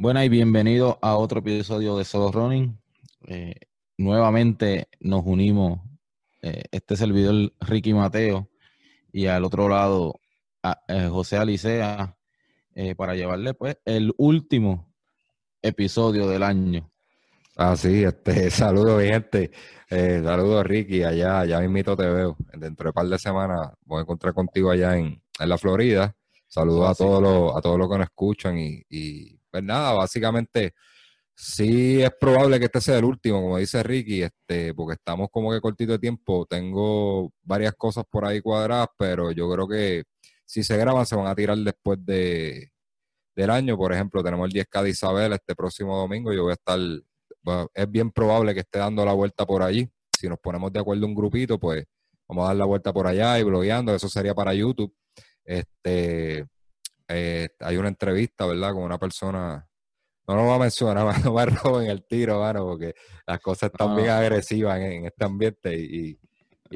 Buenas y bienvenidos a otro episodio de Solo Running. Eh, nuevamente nos unimos, eh, este servidor Ricky Mateo y al otro lado a, eh, José Alicea eh, para llevarle pues el último episodio del año. Ah, sí, este, saludos, gente. Eh, saludos, Ricky. Allá, ya mismito te veo. Dentro de un par de semanas voy a encontrar contigo allá en, en la Florida. Saludos Ah, a sí. todos los, a todos los que nos escuchan y, y, pues nada, básicamente sí es probable que este sea el último, como dice Ricky, este, porque estamos como que cortito de tiempo. Tengo varias cosas por ahí cuadradas, pero yo creo que si se graban se van a tirar después de, del año. Por ejemplo, tenemos el 10K de Isabel este próximo domingo. Yo voy a estar, es bien probable que esté dando la vuelta por allí. Si nos ponemos de acuerdo un grupito, pues vamos a dar la vuelta por allá y blogueando. Eso sería para YouTube. Este, eh, hay una entrevista, ¿verdad? Con una persona. No lo voy a mencionar, no me roben el tiro, mano, porque las cosas están bien agresivas en, en este ambiente y,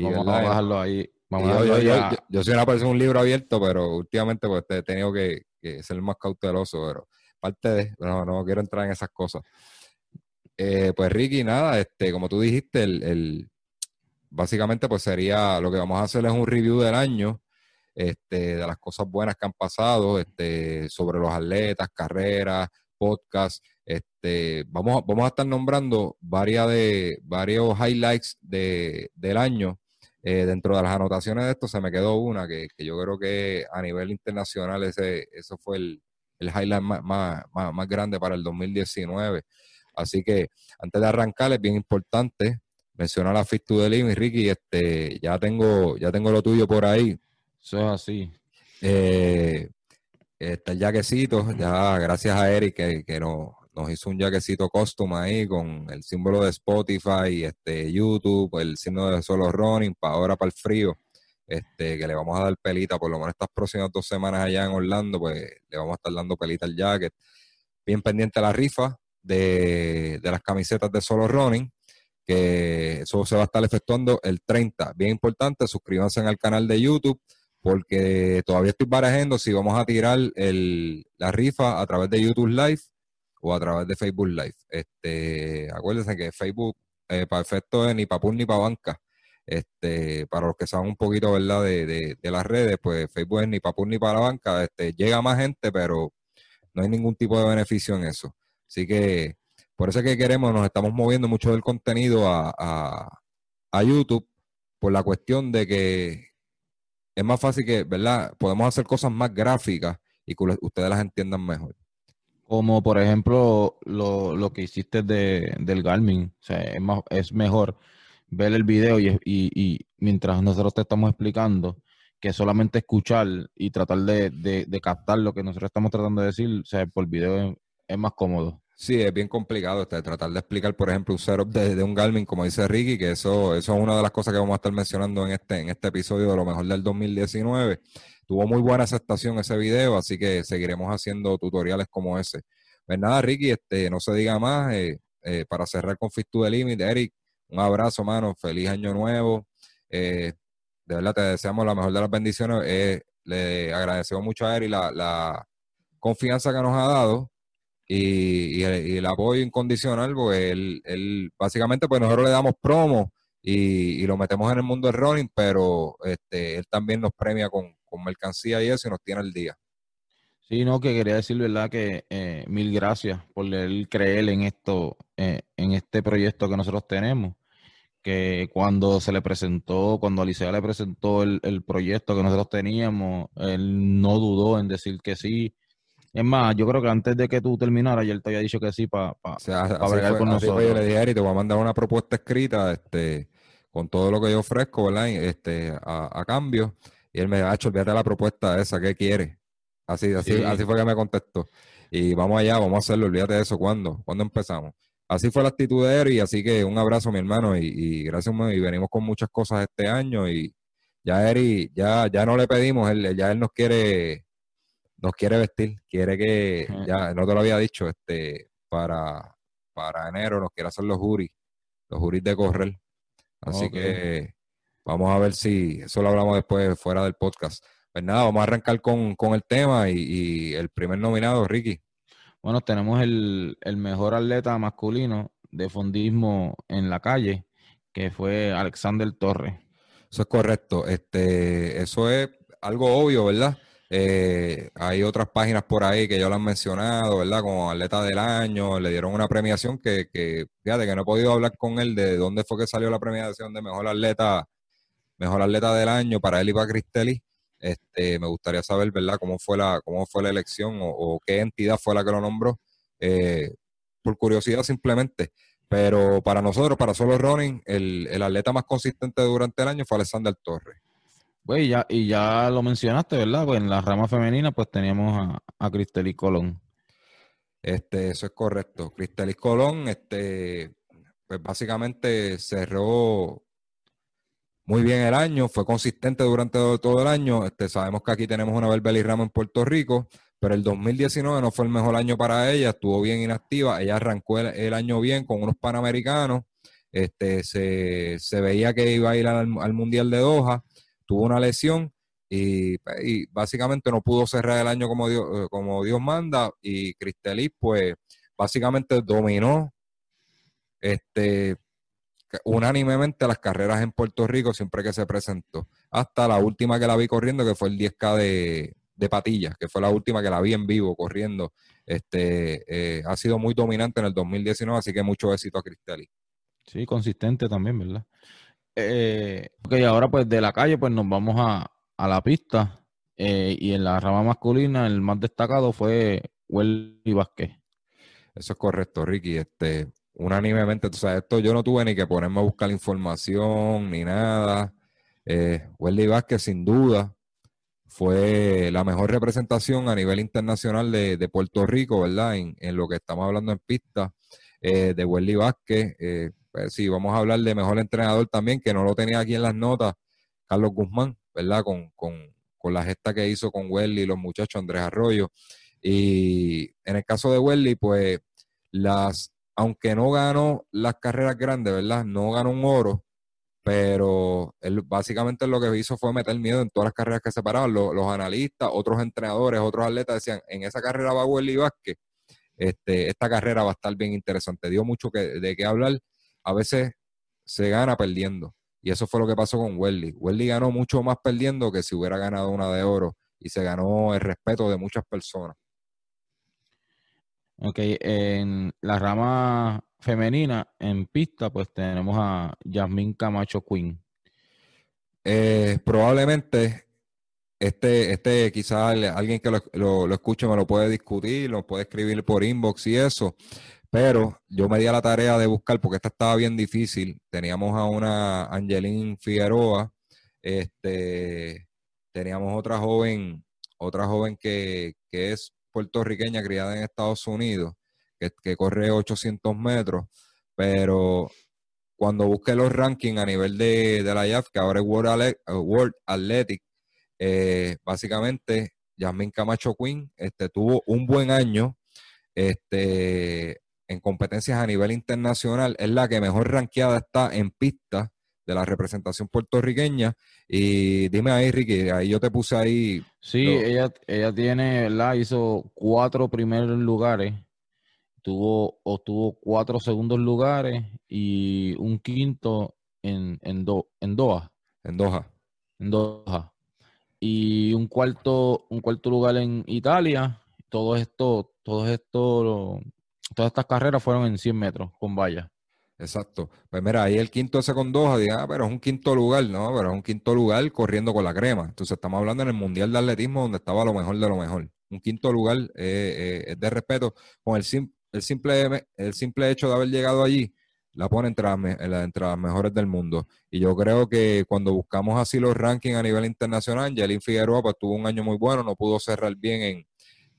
Vamos a dejarlo ahí. Vamos a yo, dejarlo yo- yo- yo- yo soy una persona, un libro abierto, pero últimamente pues he tenido que, que ser más cauteloso, pero parte de, no, no quiero entrar en esas cosas. Eh, pues Ricky, nada, este, como tú dijiste, el, el- básicamente pues sería, lo que vamos a hacer es un review del año, este, de las cosas buenas que han pasado, este, sobre los atletas, carreras, podcast, este, vamos, a- vamos a estar nombrando varias de, varios highlights de, del año. Eh, dentro de las anotaciones de esto se me quedó una que, yo creo que a nivel internacional ese, eso fue el, el highlight más, más, más, más grande para el 2019. Así que antes de arrancar es bien importante mencionar la Fit to the Ricky, este, ya tengo, ya tengo lo tuyo por ahí. Eso es así. Eh, está el jaquecito, ya gracias a Eric que, que nos, nos hizo un jaquecito custom ahí con el símbolo de Spotify, este, YouTube, el signo de solo running, para ahora para el frío, este, que le vamos a dar pelita, por lo menos estas próximas dos semanas allá en Orlando, pues le vamos a estar dando pelita al jacket. Bien pendiente la rifa de, de las camisetas de solo running, que eso se va a estar efectuando el 30. Bien importante, suscríbanse al canal de YouTube porque todavía estoy barajando si vamos a tirar el, la rifa a través de YouTube Live o a través de Facebook Live. Este, acuérdense que Facebook, eh, para efecto de ni para pool ni para banca, este, para los que saben un poquito ¿verdad? De, de, de las redes, pues Facebook es ni para pool ni para banca, este, llega más gente, pero no hay ningún tipo de beneficio en eso. Así que por eso es que queremos, nos estamos moviendo mucho del contenido a, a YouTube por la cuestión de que es más fácil que, ¿verdad? Podemos hacer cosas más gráficas y que ustedes las entiendan mejor. Como por ejemplo lo, lo que hiciste de, del Garmin. O sea, es, más, es mejor ver el video y, y, y mientras nosotros te estamos explicando que solamente escuchar y tratar de, de, de captar lo que nosotros estamos tratando de decir, o sea, por video es, es más cómodo. Sí, es bien complicado este, tratar de explicar, por ejemplo, un setup de, de un Garmin, como dice Ricky, que eso, eso es una de las cosas que vamos a estar mencionando en este, en este episodio de lo mejor del 2019. Tuvo muy buena aceptación ese video, así que seguiremos haciendo tutoriales como ese. Pues nada, Ricky, este, no se diga más. eh, eh, para cerrar con Fit to the Limit, Eric, un abrazo, mano. Feliz año nuevo. Eh, de verdad, te deseamos la mejor de las bendiciones. Eh, le agradecemos mucho a Eric la, la confianza que nos ha dado y, y el, el apoyo incondicional, porque él, él, básicamente, pues nosotros le damos promo y, y, lo metemos en el mundo del running, pero este, él también nos premia con, con mercancía y eso y nos tiene al día. Sí, no, que quería decir, ¿verdad? Que eh, mil gracias por él creer en esto, eh, en este proyecto que nosotros tenemos. Que cuando se le presentó, cuando Alicia le presentó el, el, proyecto que nosotros teníamos, él no dudó en decir que sí. Es más, yo creo que antes de que tú terminaras, ya él te había dicho que sí para pa, o sea, pa bregar con nosotros. Yo le dije, Eric, te voy a mandar una propuesta escrita este, con todo lo que yo ofrezco, ¿verdad? Este, a, a cambio. Y él me ha hecho, olvídate la propuesta esa, ¿qué quiere? Así, así, sí. así fue que me contestó. Y vamos allá, vamos a hacerlo, olvídate de eso. ¿Cuándo? ¿Cuándo empezamos? Así fue la actitud de Eric, así que un abrazo, mi hermano, y, y, gracias, y venimos con muchas cosas este año. Y ya Eric, ya, ya no le pedimos, él, ya él nos quiere, nos quiere vestir, quiere que, ya no te lo había dicho, este, para, para enero nos quiere hacer los juris, los juris de correr. Así okay. que vamos a ver si, eso lo hablamos después fuera del podcast. Pues nada, vamos a arrancar con, con el tema y, y, el primer nominado, Ricky. Bueno, tenemos el, el mejor atleta masculino de fondismo en la calle, que fue Alexander Torres. Eso es correcto. Este, eso es algo obvio, ¿verdad? Eh, hay otras páginas por ahí que ya lo han mencionado, ¿verdad? Como atleta del año, le dieron una premiación que, que, fíjate que no he podido hablar con él de dónde fue que salió la premiación de mejor atleta, mejor atleta del año para él y para Cristelli. Este, me gustaría saber, ¿verdad? Cómo fue la, cómo fue la elección o, qué entidad fue la que lo nombró. Eh, por curiosidad simplemente. Pero para nosotros, para solo running, el, el atleta más consistente durante el año fue Alexander Torres. Pues ya, y ya lo mencionaste, ¿verdad? Pues en la rama femenina, pues teníamos a, a Cristelis Colón. Este, eso es correcto. Cristelis Colón, este, pues básicamente cerró muy bien el año, fue consistente durante todo, el año. Este, sabemos que aquí tenemos una Belbeli Rama en Puerto Rico, pero el 2019 no fue el mejor año para ella, estuvo bien inactiva. Ella arrancó el, año bien con unos panamericanos. Este, se, se, veía que iba a ir al, al Mundial de Doha tuvo una lesión y, básicamente no pudo cerrar el año como Dios, eh, como Dios manda y Cristelis pues básicamente dominó este unánimemente las carreras en Puerto Rico siempre que se presentó. Hasta la última que la vi corriendo, que fue el 10K de, de Patillas, que fue la última que la vi en vivo corriendo. Este, eh, ha sido muy dominante en el 2019, así que mucho éxito a Cristelis. Sí, consistente también, ¿verdad? Eh, ok, ahora pues de la calle pues nos vamos a, la pista eh, y en la rama masculina el más destacado fue Welly Vázquez. Eso es correcto, Ricky. Este, unánimemente, o sea, esto yo no tuve ni que ponerme a buscar información ni nada. Eh, Welly Vázquez sin duda fue la mejor representación a nivel internacional de, Puerto Rico, ¿verdad? En, lo que estamos hablando en pista eh, de Welly Vázquez. Pues sí, vamos a hablar de mejor entrenador también, que no lo tenía aquí en las notas, Carlos Guzmán, ¿verdad? Con, la gesta que hizo con Welly y los muchachos Andrés Arroyo. Y en el caso de Welly, pues las, aunque no ganó las carreras grandes, ¿verdad? No ganó un oro, pero él básicamente lo que hizo fue meter miedo en todas las carreras que se paraban. Los, los analistas, otros entrenadores, otros atletas decían, en esa carrera va Welly Vázquez, este, esta carrera va a estar bien interesante. Dio mucho que, de qué hablar a veces se gana perdiendo. Y eso fue lo que pasó con Welly. Welly ganó mucho más perdiendo que si hubiera ganado una de oro y se ganó el respeto de muchas personas. Ok, en la rama femenina, en pista, pues tenemos a Yasmín Camacho Quinn. Eh, probablemente este, este quizás alguien que lo, lo, lo, escuche me lo puede discutir, lo puede escribir por inbox y eso, pero yo me di a la tarea de buscar, porque esta estaba bien difícil. Teníamos a una Angeline Figueroa, este, teníamos otra joven, otra joven que, es puertorriqueña, criada en Estados Unidos, que, corre 800 metros, pero cuando busqué los rankings a nivel de, la IAF, que ahora es World, Athletic, eh, básicamente Yasmin Camacho Quinn este, tuvo un buen año. Este, en competencias a nivel internacional, es la que mejor rankeada está en pista de la representación puertorriqueña. Y dime ahí, Ricky, ahí yo te puse ahí. Sí, ella, ella tiene, ¿verdad? Hizo cuatro primeros lugares, tuvo, obtuvo cuatro segundos lugares y un quinto en, en, en Doha. En Doha. En Doha. Y un cuarto, un cuarto lugar en Italia. Todo esto, todo esto todas estas carreras fueron en 100 metros con valla. Exacto. Pues mira, ahí el quinto ese con dos, ah, pero es un quinto lugar, ¿no? Pero es un quinto lugar corriendo con la crema. Entonces estamos hablando en el Mundial de Atletismo donde estaba lo mejor de lo mejor. Un quinto lugar eh, eh, es de respeto. Con el, el, simple, el simple hecho de haber llegado allí, la pone entre las, mejores del mundo. Y yo creo que cuando buscamos así los rankings a nivel internacional, Angelín Figueroa pues tuvo un año muy bueno, no pudo cerrar bien en,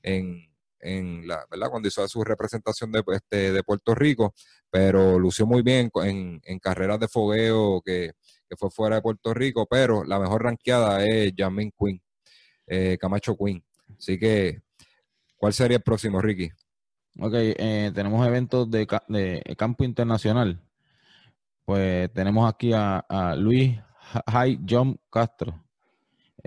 en en la, ¿verdad? Cuando hizo su representación de, este, de Puerto Rico, pero lució muy bien en, en carreras de fogueo que, fue fuera de Puerto Rico, pero la mejor ranqueada es Jamin Quinn, eh, Camacho Quinn. Así que, ¿cuál sería el próximo, Ricky? Ok, eh, tenemos eventos de, campo internacional. Pues tenemos aquí a, Luis High John Castro.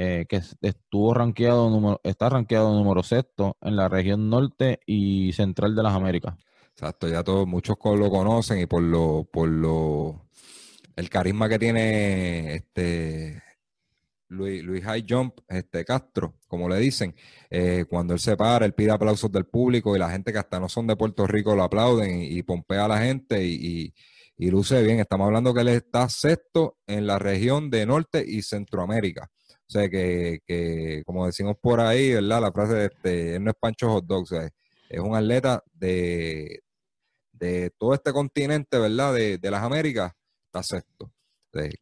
Eh, que estuvo rankeado número, está rankeado número sexto en la región norte y central de las Américas. Exacto, ya todos, muchos lo conocen y por lo, por lo, el carisma que tiene este Luis, Luis High Jump, este Castro, como le dicen, eh, cuando él se para, él pide aplausos del público y la gente que hasta no son de Puerto Rico lo aplauden y, pompea a la gente y, y, luce bien. Estamos hablando que él está sexto en la región de Norte y Centroamérica. O sea que, que como decimos por ahí, ¿verdad? La frase de este, él no es Pancho Hot Dog, es un atleta de, de todo este continente, ¿verdad? De, las Américas, está sexto.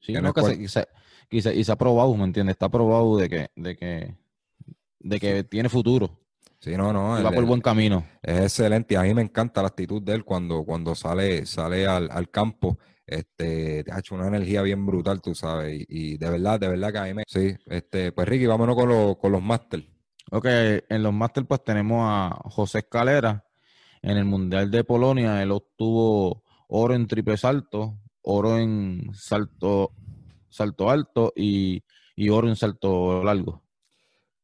sí, no, que se, y se, ha probado, ¿me entiendes? Está probado de que, de que, de que tiene futuro. Sí, no, no. va por buen camino. Es excelente. A mí me encanta la actitud de él cuando, cuando sale, sale al, campo. Este, te ha hecho una energía bien brutal, tú sabes. Y, de verdad, de verdad que a mí me. Sí, este, pues Ricky, vámonos con, los, con los Masters. Ok, en los Masters, pues tenemos a José Escalera. En el Mundial de Polonia, él obtuvo oro en triple salto, oro en salto salto alto y, oro en salto largo.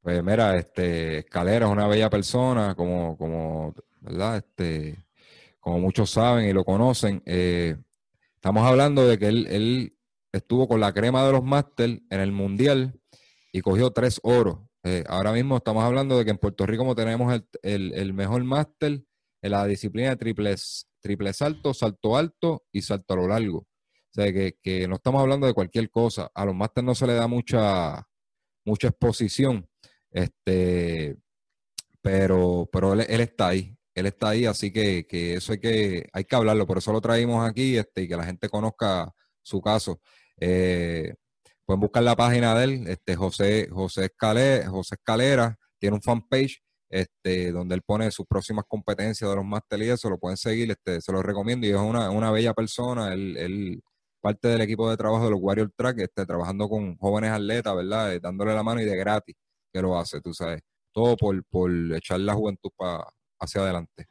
Pues mira, este Escalera es una bella persona, como, como, ¿verdad? Este, como muchos saben y lo conocen. Eh, estamos hablando de que él, estuvo con la crema de los máster en el Mundial y cogió tres oros. Eh, ahora mismo estamos hablando de que en Puerto Rico tenemos el, mejor máster en la disciplina de triples, triple salto, salto alto y salto a lo largo. O sea, que, no estamos hablando de cualquier cosa. A los máster no se le da mucha, mucha exposición. Este, pero, pero él, está ahí. Él está ahí, así que, eso hay que, hay que hablarlo. Por eso lo traímos aquí este, y que la gente conozca su caso. Eh, pueden buscar la página de él, este, José, José, Escalera, José Escalera, tiene un fanpage este, donde él pone sus próximas competencias de los máster y eso, lo pueden seguir, este, se lo recomiendo y es una, una bella persona, él, él, parte del equipo de trabajo de los Warrior Track, esté trabajando con jóvenes atletas, ¿verdad? Eh, dándole la mano y de gratis que lo hace, tú sabes. Todo por, por echar la juventud para hacia adelante.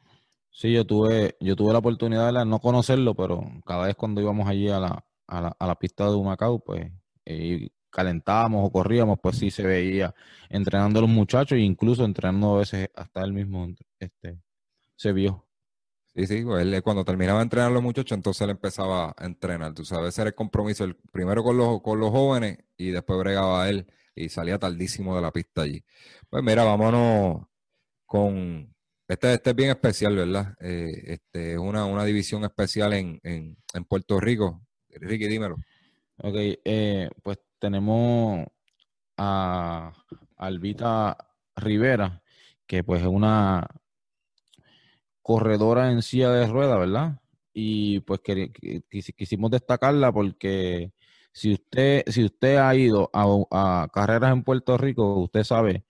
Sí, yo tuve, yo tuve la oportunidad de no conocerlo, pero cada vez cuando íbamos allí a la, a la, a la pista de Humacao, pues eh, calentábamos o corríamos, pues sí se veía entrenando a los muchachos e incluso entrenando a veces hasta él mismo este, se vio. Sí, sí, pues él, cuando terminaba de entrenar a los muchachos, entonces él empezaba a entrenar. Tú sabes, era el compromiso, el, primero con los, con los jóvenes y después bregaba él y salía tardísimo de la pista allí. Pues mira, vámonos con. Este, este es bien especial, ¿verdad? Eh, este es una, una división especial en, en, en, Puerto Rico. Ricky, dímelo. Ok, eh, pues tenemos a Albita Rivera, que pues es una corredora en silla de ruedas, ¿verdad? Y pues quisimos destacarla porque si usted, si usted ha ido a, carreras en Puerto Rico, usted sabe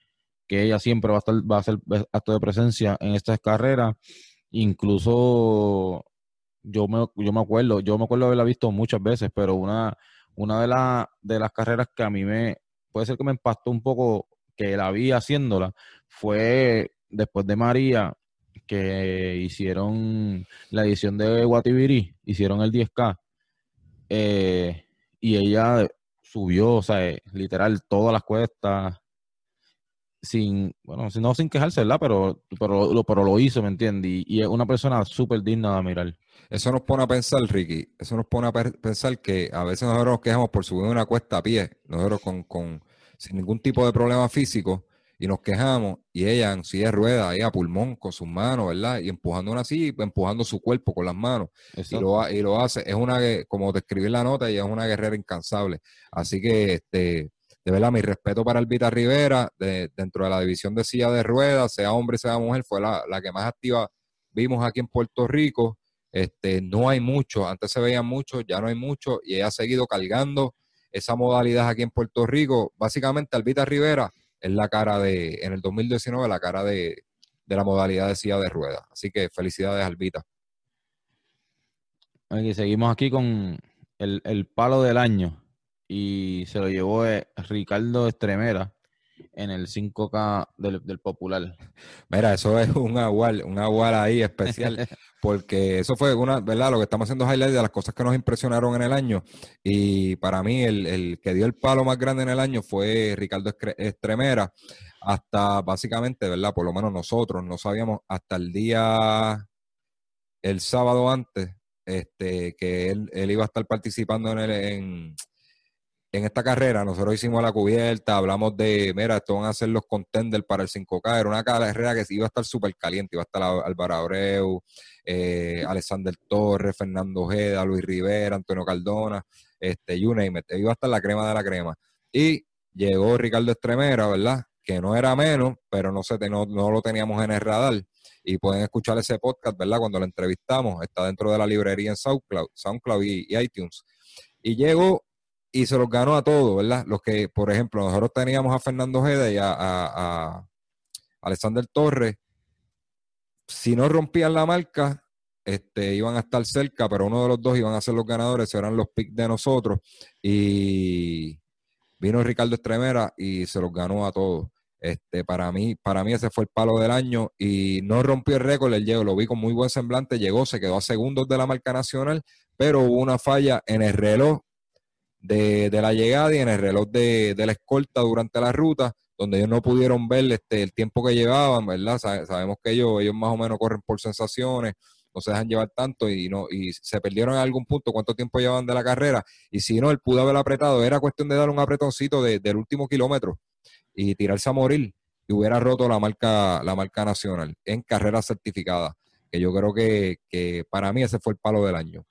que ella siempre va a estar, va a ser acto de presencia en estas carreras. Incluso yo me, yo me acuerdo, yo me acuerdo haberla visto muchas veces, pero una, una de, la, de las carreras que a mí me, puede ser que me impactó un poco que la vi haciéndola, fue después de María, que hicieron la edición de Guatibiri, hicieron el 10K, eh, y ella subió, o sea, eh, literal, todas las cuestas, sin, bueno, no sin quejarse, ¿verdad? Pero, pero, lo, pero lo hizo, ¿me entiendes? Y, es una persona súper digna de mirar. Eso nos pone a pensar, Ricky, eso nos pone a pensar que a veces nosotros nos quejamos por subir una cuesta a pie, nosotros con, con sin ningún tipo de problema físico, y nos quejamos y ella en silla de ruedas, ahí a pulmón con sus manos, ¿verdad? Y empujando una silla, empujando su cuerpo con las manos. Y lo, y lo, hace. Es una, como describir la nota, ella es una guerrera incansable. Así que, este, de verdad, mi respeto para Albita Rivera, de, dentro de la división de silla de ruedas, sea hombre, sea mujer, fue la, la que más activa vimos aquí en Puerto Rico. Este, no hay mucho, antes se veían mucho, ya no hay mucho, y ella ha seguido cargando esa modalidad aquí en Puerto Rico. Básicamente, Albita Rivera es la cara de, en el 2019, la cara de, la modalidad de silla de ruedas. Así que felicidades, Albita. Aquí seguimos aquí con el, palo del año y se lo llevó eh, Ricardo Estremera en el 5K del, popular. Mira, eso es un agual, un agual ahí especial, porque eso fue una, ¿verdad? Lo que estamos haciendo highlight de las cosas que nos impresionaron en el año. Y para mí, el, que dio el palo más grande en el año fue Ricardo Estremera. Hasta básicamente, ¿verdad? Por lo menos nosotros no sabíamos hasta el día, el sábado antes, este, que él, él iba a estar participando en, el, en en esta carrera nosotros hicimos la cubierta, hablamos de, mira, esto van a ser los contenders para el 5K, era una carrera que iba a estar súper caliente, iba a estar Álvaro Abreu, eh, Alexander Torres, Fernando Ojeda, Luis Rivera, Antonio Cardona, este, you name it, iba a estar la crema de la crema. Y llegó Ricardo Estremera, ¿verdad? Que no era menos, pero no, se, no, no lo teníamos en el radar. Y pueden escuchar ese podcast, ¿verdad? Cuando lo entrevistamos, está dentro de la librería en SoundCloud, SoundCloud y, y iTunes. Y llegó y se los ganó a todos, ¿verdad? Los que, por ejemplo, nosotros teníamos a Fernando Ojeda y a, Alexander Torres. Si no rompían la marca, este, iban a estar cerca, pero uno de los dos iban a ser los ganadores, eran los picks de nosotros. Y vino Ricardo Estremera y se los ganó a todos. Este, para mí, para mí ese fue el palo del año y no rompió el récord, él llegó, lo vi con muy buen semblante, llegó, se quedó a segundos de la marca nacional, pero hubo una falla en el reloj de, la llegada y en el reloj de, la escolta durante la ruta, donde ellos no pudieron ver este, el tiempo que llevaban, ¿verdad? sabemos que ellos, ellos más o menos corren por sensaciones, no se dejan llevar tanto y no y se perdieron en algún punto cuánto tiempo llevaban de la carrera y si no, él pudo haber apretado, era cuestión de dar un apretoncito del último kilómetro y tirarse a morir y hubiera roto la marca, la marca nacional en carrera certificada, que yo creo que, que para mí ese fue el palo del año.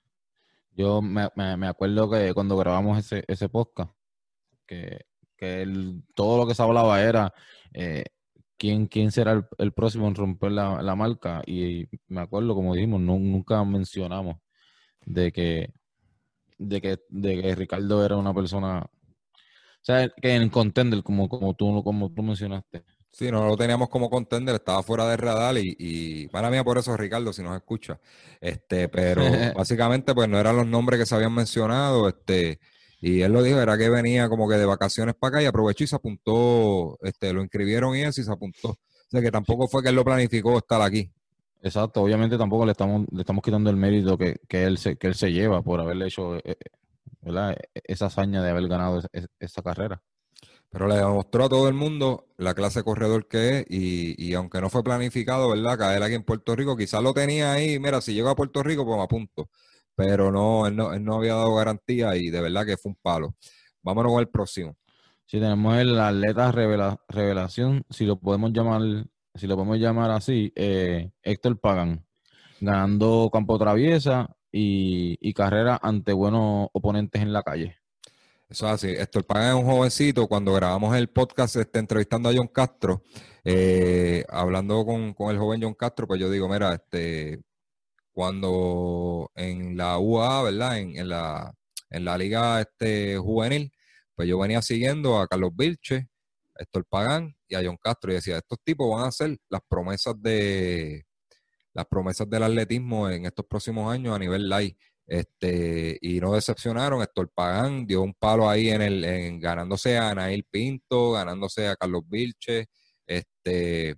Yo me, me, acuerdo que cuando grabamos ese, ese podcast, que, todo lo que se hablaba era eh, quién, quién será el, próximo en romper la, marca. Y me acuerdo, como dijimos, nunca mencionamos de que, de que, de que Ricardo era una persona, o sea, que en contender, como, como, tú, como tú mencionaste, Sí, no lo teníamos como contender, estaba fuera de radar y, y para mí por eso Ricardo, si nos escucha. Este, pero básicamente pues no eran los nombres que se habían mencionado, este, y él lo dijo, era que venía como que de vacaciones para acá y aprovechó y se apuntó, este, lo inscribieron y eso y se apuntó. O sea que tampoco fue que él lo planificó estar aquí. Exacto, obviamente tampoco le estamos, le estamos quitando el mérito que, que, él se, que él se lleva por haberle hecho eh, eh, ¿verdad? E, esa hazaña de haber ganado esa carrera. Pero le demostró a todo el mundo la clase corredor que es y, aunque no fue planificado, ¿verdad? Caer aquí en Puerto Rico, quizás lo tenía ahí, mira, si llego a Puerto Rico, pues me apunto. Pero no él, no, él no había dado garantía y de verdad que fue un palo. Vámonos con el próximo. Si tenemos el atleta revelación, si lo podemos llamar, si lo podemos llamar así, eh, Héctor Pagan, ganando campo traviesa y, y carrera ante buenos oponentes en la calle. Eso es así. Héctor Pagan es un jovencito. Cuando grabamos el podcast este, entrevistando a John Castro, eh, hablando con, el joven John Castro, pues yo digo, mira, este, cuando en la UA, ¿verdad? En, la, en la liga este, juvenil, pues yo venía siguiendo a Carlos Vilche, a Héctor Pagán y a John Castro y decía, estos tipos van a hacer las promesas de las promesas del atletismo en estos próximos años a nivel light. Este, y no decepcionaron. Héctor Pagán dio un palo ahí en el, en, ganándose a Anail Pinto, ganándose a Carlos Vilche, este,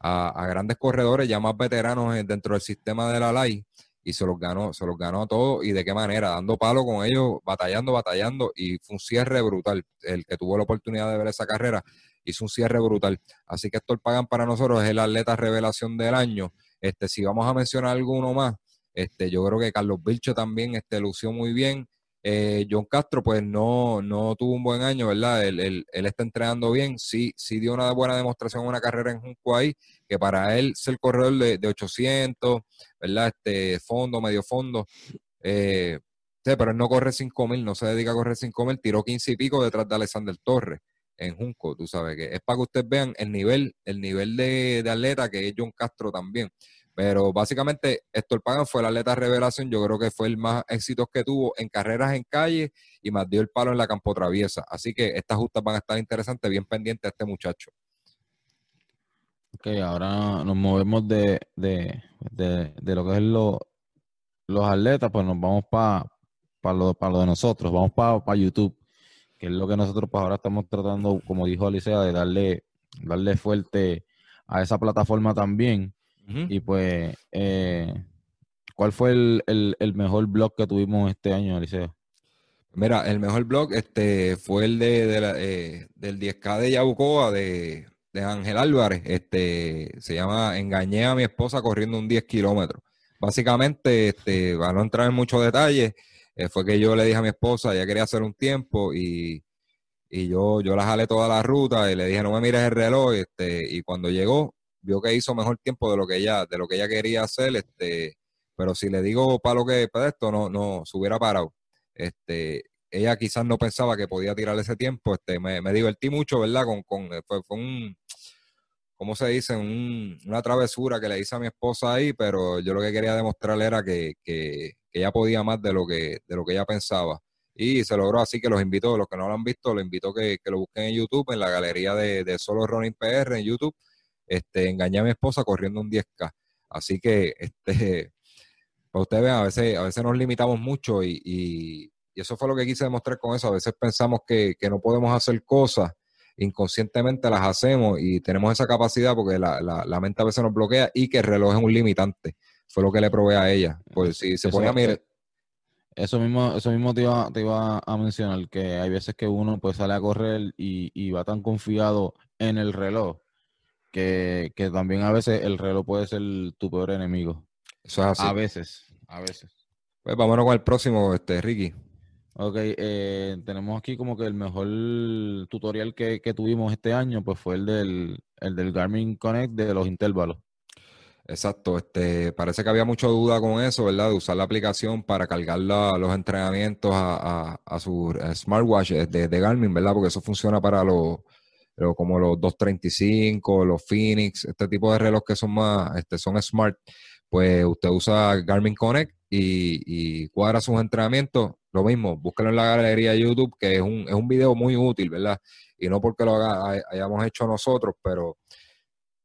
a, grandes corredores ya más veteranos dentro del sistema de la LAI y se los ganó, se los ganó a todos y de qué manera, dando palo con ellos, batallando, batallando y fue un cierre brutal. El que tuvo la oportunidad de ver esa carrera hizo un cierre brutal. Así que Héctor Pagán para nosotros es el atleta revelación del año. Este, si vamos a mencionar alguno más, este, yo creo que Carlos Vilcho también este, lució muy bien. Eh, John Castro, pues no, no tuvo un buen año, ¿verdad? Él, él, está entrenando bien, sí, sí dio una buena demostración en una carrera en Junco ahí, que para él ser corredor de, de 800, ¿verdad? Este fondo, medio fondo, eh, pero él no corre 5000, no se dedica a correr 5000, tiró 15 y pico detrás de Alexander Torres en Junco, tú sabes que es para que ustedes vean el nivel, el nivel de, de atleta que es John Castro también. Pero básicamente Héctor Pagan fue la atleta revelación, yo creo que fue el más éxito que tuvo en carreras en calle y más dio el palo en la campo traviesa. Así que estas justas van a estar interesantes, bien pendientes a este muchacho. Ok, ahora nos movemos de, de, de, lo que es lo, los atletas, pues nos vamos para lo, lo de nosotros, vamos para YouTube. que es lo que nosotros pues ahora estamos tratando, como dijo Alicia, de darle, darle fuerte a esa plataforma también. Y pues, eh, ¿cuál fue el, mejor blog que tuvimos este año, Alicia? Mira, el mejor blog este, fue el de, eh, del 10K de Yabucoa de, de Ángel Álvarez. Este, se llama Engañé a mi esposa corriendo un 10 kilómetros. Básicamente, este, para no entrar en muchos detalles, eh, fue que yo le dije a mi esposa, ella quería hacer un tiempo y, yo, yo la jalé toda la ruta y le dije, no me mires el reloj, este, y cuando llegó, vio que hizo mejor tiempo de lo que ella, de lo que ella quería hacer, este, pero si le digo para lo que para esto, no, no, se hubiera parado. Este, ella quizás no pensaba que podía tirar ese tiempo, este, me, me divertí mucho, ¿verdad? Con, con fue, fue un, ¿cómo se dice? una travesura que le hice a mi esposa ahí, pero yo lo que quería demostrarle era que, que, ella podía más de lo que, de lo que ella pensaba. Y se logró así que los invito, los que no lo han visto, los invito que, que lo busquen en YouTube, en la galería de, de Solo Running PR en YouTube. Este, engañé a mi esposa corriendo un 10K. Así que, este, para ustedes vean, a veces, a veces nos limitamos mucho y, y, eso fue lo que quise demostrar con eso. A veces pensamos que, que no podemos hacer cosas inconscientemente las hacemos y tenemos esa capacidad porque la, la, mente a veces nos bloquea y que el reloj es un limitante. Fue lo que le probé a ella. Pues si se pone a mirar. Eso mismo, eso mismo te iba, te iba a mencionar, que hay veces que uno pues sale a correr y, va tan confiado en el reloj que, que, también a veces el reloj puede ser tu peor enemigo. Eso es así. A veces, a veces. Pues vámonos con el próximo, este, Ricky. Ok, eh, tenemos aquí como que el mejor tutorial que, tuvimos este año, pues fue el del, el del Garmin Connect de los intervalos. Exacto, este, parece que había mucha duda con eso, ¿verdad? De usar la aplicación para cargar los entrenamientos a, su smartwatch de, de, Garmin, ¿verdad? Porque eso funciona para los, como los 235, los Phoenix, este tipo de relojes que son más, este, son smart. Pues usted usa Garmin Connect y, cuadra sus entrenamientos lo mismo, búsquelo en la galería de YouTube, que es un, es un video muy útil, ¿verdad? Y no porque lo hayamos hecho nosotros, pero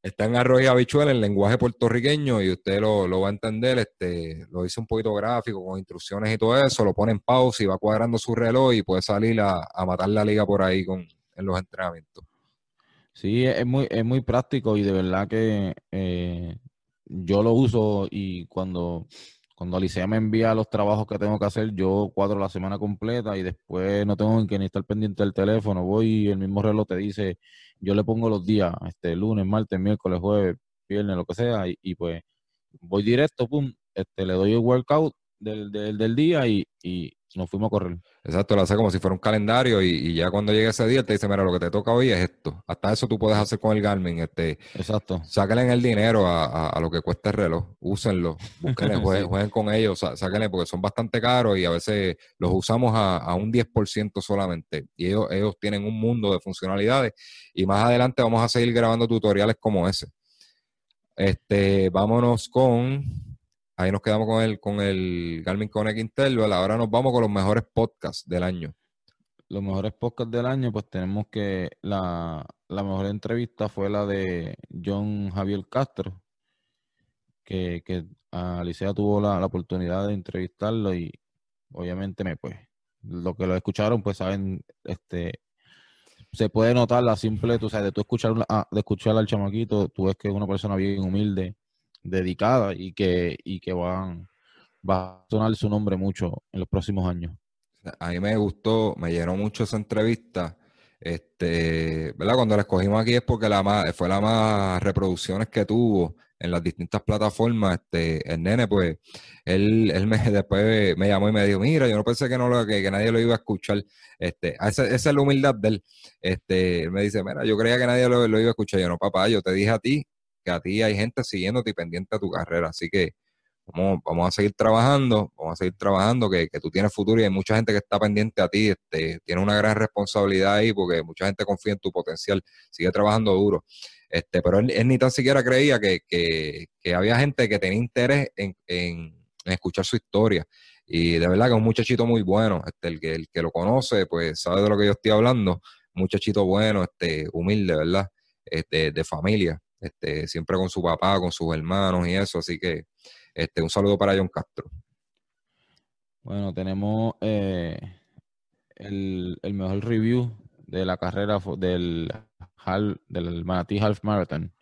está en arroz y habichuela, en lenguaje puertorriqueño, y usted lo, va a entender. Este, lo dice un poquito gráfico, con instrucciones y todo eso, lo pone en pausa y va cuadrando su reloj y puede salir a, matar la liga por ahí con, en los entrenamientos. Sí, es muy, es muy práctico y de verdad que eh, yo lo uso y cuando cuando Alicia me envía los trabajos que tengo que hacer, yo cuadro la semana completa y después no tengo que ni estar pendiente del teléfono. Voy y el mismo reloj te dice, yo le pongo los días, este lunes, martes, miércoles, jueves, viernes, lo que sea, y, pues voy directo, pum, este, le doy el workout del, del, del día y, y nos fuimos a correr. Exacto, lo hace como si fuera un calendario y, ya cuando llegue ese día te dice, mira, lo que te toca hoy es esto. Hasta eso tú puedes hacer con el Garmin. Este, Exacto. Sáquenle el dinero a, lo que cuesta el reloj, úsenlo, búsquenle, jueguen, con ellos, sáquenle porque son bastante caros y a veces los usamos a, un 10% solamente. Y ellos, ellos tienen un mundo de funcionalidades y más adelante vamos a seguir grabando tutoriales como ese. Este, vámonos con Ahí nos quedamos con el, con el Garmin Connect Interval. Ahora nos vamos con los mejores podcasts del año. Los mejores podcasts del año, pues tenemos que la, mejor entrevista fue la de John Javier Castro, que, que Alicia tuvo la, oportunidad de entrevistarlo y obviamente me pues lo que lo escucharon pues saben este se puede notar la simple, tú sabes, de tú escuchar ah, de escuchar al chamaquito, tú ves que es una persona bien humilde, dedicada y que, y que van, va a sonar su nombre mucho en los próximos años. A mí me gustó, me llenó mucho esa entrevista. Este, ¿verdad? Cuando la escogimos aquí es porque la más, fue la más reproducciones que tuvo en las distintas plataformas. Este, el nene, pues, él, él me, después me llamó y me dijo, mira, yo no pensé que no lo, que, nadie lo iba a escuchar. Este, esa, esa, es la humildad de él. Este, él me dice, mira, yo creía que nadie lo, lo iba a escuchar. Yo no, papá, yo te dije a ti que a ti hay gente siguiéndote y pendiente a tu carrera. Así que vamos, vamos a seguir trabajando, vamos a seguir trabajando, que, tú tienes futuro y hay mucha gente que está pendiente a ti, este, tiene una gran responsabilidad ahí porque mucha gente confía en tu potencial, sigue trabajando duro. Este, pero él, ni tan siquiera creía que, había gente que tenía interés en, escuchar su historia. Y de verdad que es un muchachito muy bueno. Este, el, que, el que lo conoce, pues sabe de lo que yo estoy hablando. Muchachito bueno, este, humilde, ¿verdad? Este, de familia este, siempre con su papá, con sus hermanos y eso. Así que este, un saludo para John Castro. Bueno, tenemos eh, el, el mejor review de la carrera del, half, del Half Marathon.